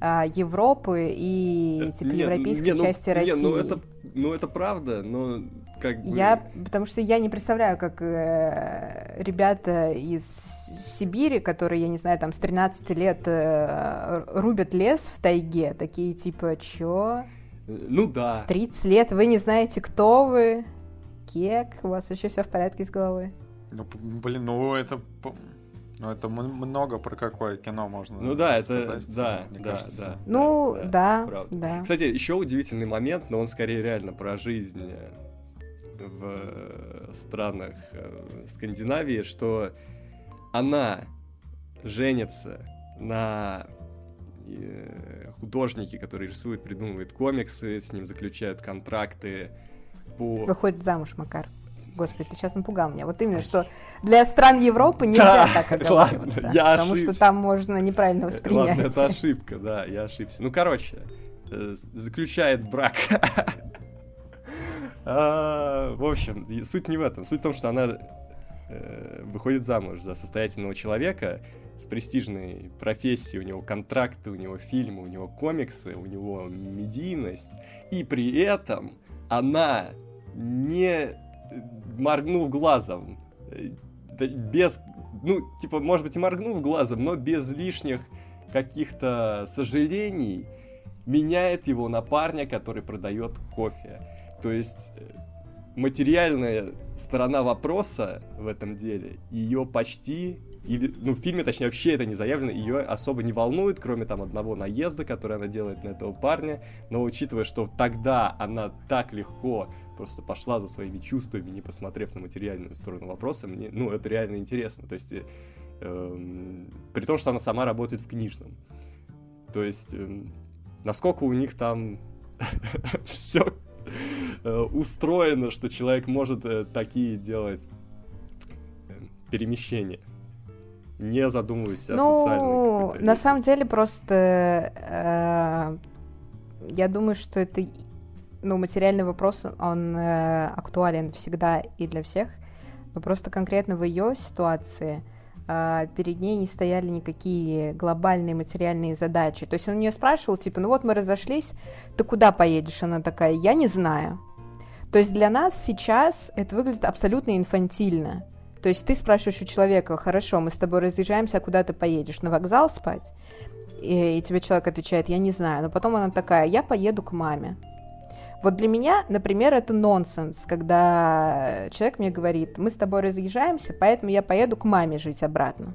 а, Европы и типа не, европейской ну, части не, России. Ну это, ну это правда, но как бы... Я, потому что я не представляю, как э, ребята из Сибири, которые, я не знаю, там с 13 лет э, рубят лес в тайге, такие типа, чё? Ну да. В 30 лет вы не знаете, кто вы, кек, у вас еще все в порядке с головой. Ну, блин, ну это ну, это много про какое кино можно Ну да, сказать, это, да, мне да, кажется. да. Ну, да, да, да. Кстати, еще удивительный момент, но он скорее реально про жизнь в странах э, Скандинавии, что она женится на э, художнике, который рисует, придумывает комиксы, с ним заключают контракты по... Выходит замуж, Макар. Господи, ты сейчас напугал меня. Вот именно, что для стран Европы нельзя так оговариваться. Ладно, я потому ошибся. что там можно неправильно воспринять. Ладно, это ошибка, да, я ошибся. Ну, короче, э, заключает брак. а, в общем, суть не в этом. Суть в том, что она э, выходит замуж за состоятельного человека с престижной профессией, у него контракты, у него фильмы, у него комиксы, у него медийность, и при этом она не моргнув глазом, э, без, ну, типа, может быть, и моргнув глазом, но без лишних каких-то сожалений, меняет его на парня, который продает кофе. То есть э, материальная сторона вопроса в этом деле, ее почти, или, ну, в фильме, точнее, вообще это не заявлено, ее особо не волнует, кроме там одного наезда, который она делает на этого парня, но учитывая, что тогда она так легко просто пошла за своими чувствами, не посмотрев на материальную сторону вопроса, мне, ну, это реально интересно. То есть, э, э, при том, что она сама работает в книжном. То есть, э, насколько у них там все устроено, что человек может э, такие делать э, перемещения. Не задумываясь ну, о социальной на самом деле просто э, я думаю, что это ну, материальный вопрос, он э, актуален всегда и для всех, но просто конкретно в ее ситуации э, перед ней не стояли никакие глобальные материальные задачи. То есть он у нее спрашивал, типа, ну вот мы разошлись, ты куда поедешь? Она такая, я не знаю. То есть для нас сейчас это выглядит абсолютно инфантильно. То есть ты спрашиваешь у человека, хорошо, мы с тобой разъезжаемся, а куда ты поедешь? На вокзал спать? И, и тебе человек отвечает, я не знаю. Но потом она такая, я поеду к маме. Вот для меня, например, это нонсенс, когда человек мне говорит, мы с тобой разъезжаемся, поэтому я поеду к маме жить обратно.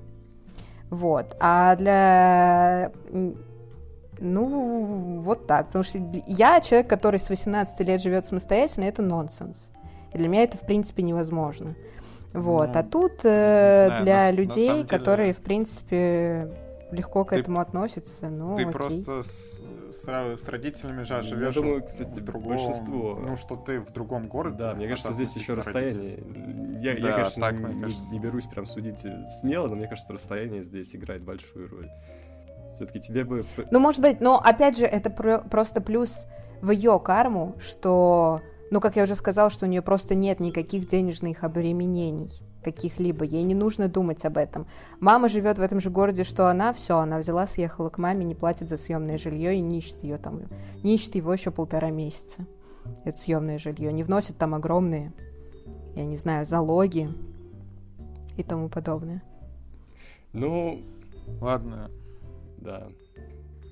Вот. А для... Ну, вот так. Потому что я человек, который с 18 лет живет самостоятельно, это нонсенс. И для меня это, в принципе, невозможно. Вот. Ну, а тут э, знаю, для на, людей, на деле... которые, в принципе, легко к ты, этому относятся, ну, Ты окей. просто с, с, с родителями же живешь Я думаю, кстати, в другом... Большинство... Ну, что ты в другом городе. Да, мне кажется, здесь еще расстояние. Я, да, я конечно, так, не, кажется... не берусь прям судить смело, но мне кажется, расстояние здесь играет большую роль. Все-таки тебе бы... Ну, может быть, но опять же, это про- просто плюс в ее карму, что, ну, как я уже сказала, что у нее просто нет никаких денежных обременений каких-либо, ей не нужно думать об этом. Мама живет в этом же городе, что она, все, она взяла, съехала к маме, не платит за съемное жилье и не ищет ее там, не ищет его еще полтора месяца. Это съемное жилье, не вносит там огромные, я не знаю, залоги и тому подобное. Ну, ладно. Да.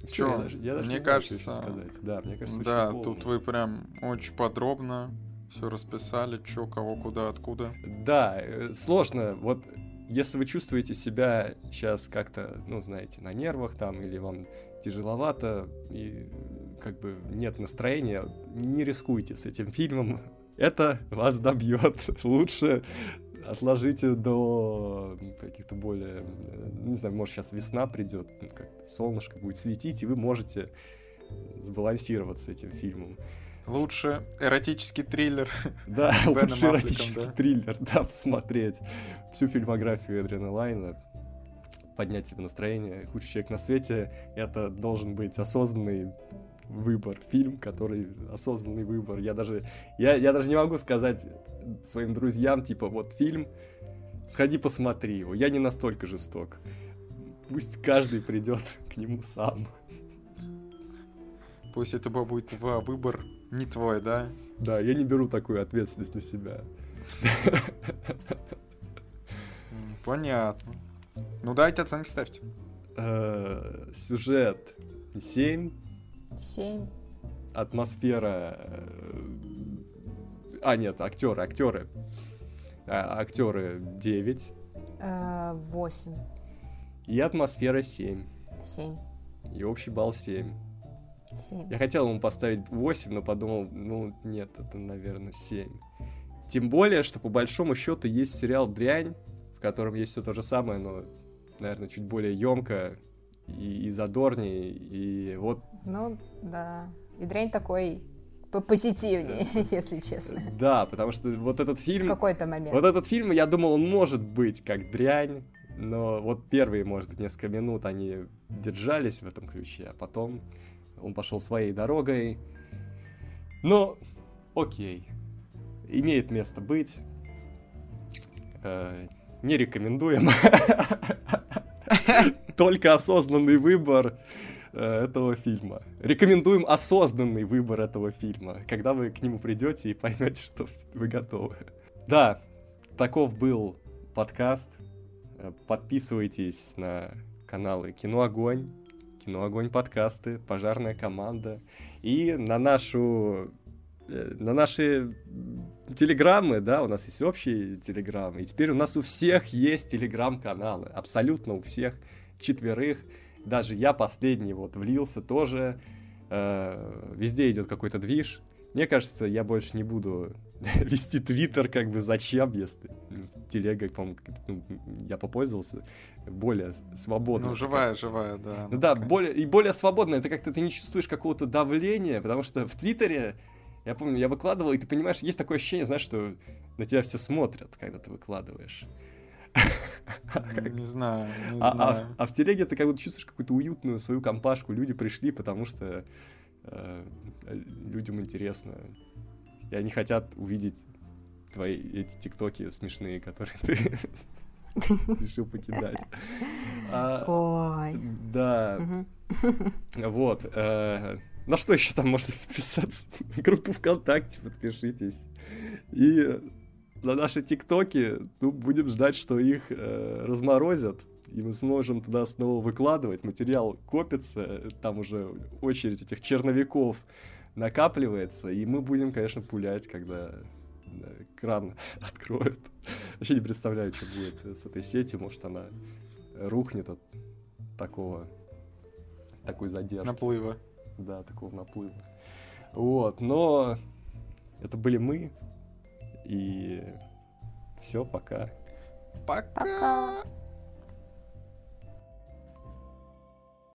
Даже, я даже мне кажется, да, мне кажется, да, тут вы прям очень подробно все расписали, что, кого, куда, откуда. Да, э, сложно. Вот если вы чувствуете себя сейчас как-то, ну, знаете, на нервах там, или вам тяжеловато, и как бы нет настроения, не рискуйте с этим фильмом. Это вас добьет. Лучше отложите до каких-то более, не знаю, может сейчас весна придет, как солнышко будет светить, и вы можете сбалансироваться с этим фильмом. Лучше эротический триллер. Да, лучше эротический да? триллер, да, посмотреть всю фильмографию Эдриана Лайна, поднять себе настроение. Худший человек на свете — это должен быть осознанный выбор, фильм, который осознанный выбор. Я даже, я, я даже не могу сказать своим друзьям, типа, вот фильм, сходи посмотри его. Я не настолько жесток. Пусть каждый придет к нему сам. Пусть это будет выбор не твой, да? Да, я не беру такую ответственность на себя. Понятно. Ну дайте оценки ставьте. Э, сюжет 7. 7. Атмосфера... Э, а, нет, актеры, актеры. А, актеры 9. 8. Э, И атмосфера 7. 7. И общий балл 7. 7. Я хотел ему поставить 8, но подумал, ну нет, это, наверное, 7. Тем более, что по большому счету есть сериал «Дрянь», в котором есть все то же самое, но, наверное, чуть более емко и, и задорнее, и вот... Ну, да. И «Дрянь» такой позитивнее, если честно. Да, потому что вот этот фильм... В какой-то момент. Вот этот фильм, я думал, он может быть как дрянь, но вот первые, может быть, несколько минут они держались в этом ключе, а потом он пошел своей дорогой. Но, окей, имеет место быть. Э, не рекомендуем. Только осознанный выбор э, этого фильма. Рекомендуем осознанный выбор этого фильма, когда вы к нему придете и поймете, что вы готовы. Да, таков был подкаст. Э, подписывайтесь на каналы Кино Огонь, Кино Огонь подкасты, Пожарная команда и на нашу Э, на наши телеграммы, да, у нас есть общие телеграммы, и теперь у нас у всех есть телеграм-каналы, абсолютно у всех четверых, даже я последний вот влился тоже, э, везде идет какой-то движ, мне кажется, я больше не буду вести твиттер, как бы зачем, если телега, по-моему, ну, я попользовался, более свободно. Ну, живая, живая, да. Ну да, более, и более свободно, это как-то ты не чувствуешь какого-то давления, потому что в твиттере я помню, я выкладывал, и ты понимаешь, есть такое ощущение, знаешь, что на тебя все смотрят, когда ты выкладываешь. Не знаю, не а, а знаю. А, а в телеге ты как будто чувствуешь какую-то уютную свою компашку. Люди пришли, потому что э, людям интересно. И они хотят увидеть твои эти тиктоки смешные, которые ты решил покидать. А, Ой. Да. Вот. Э, на что еще там можно подписаться? Группу ВКонтакте подпишитесь. И на наши ТикТоки ну, будем ждать, что их э, разморозят. И мы сможем туда снова выкладывать. Материал копится, там уже очередь этих черновиков накапливается. И мы будем, конечно, пулять, когда экран откроют. Вообще не представляю, что будет с этой сетью. Может, она рухнет от такого такой задержки. Наплыва да, такого наплыва. Вот, но это были мы, и все, пока. Пока. пока.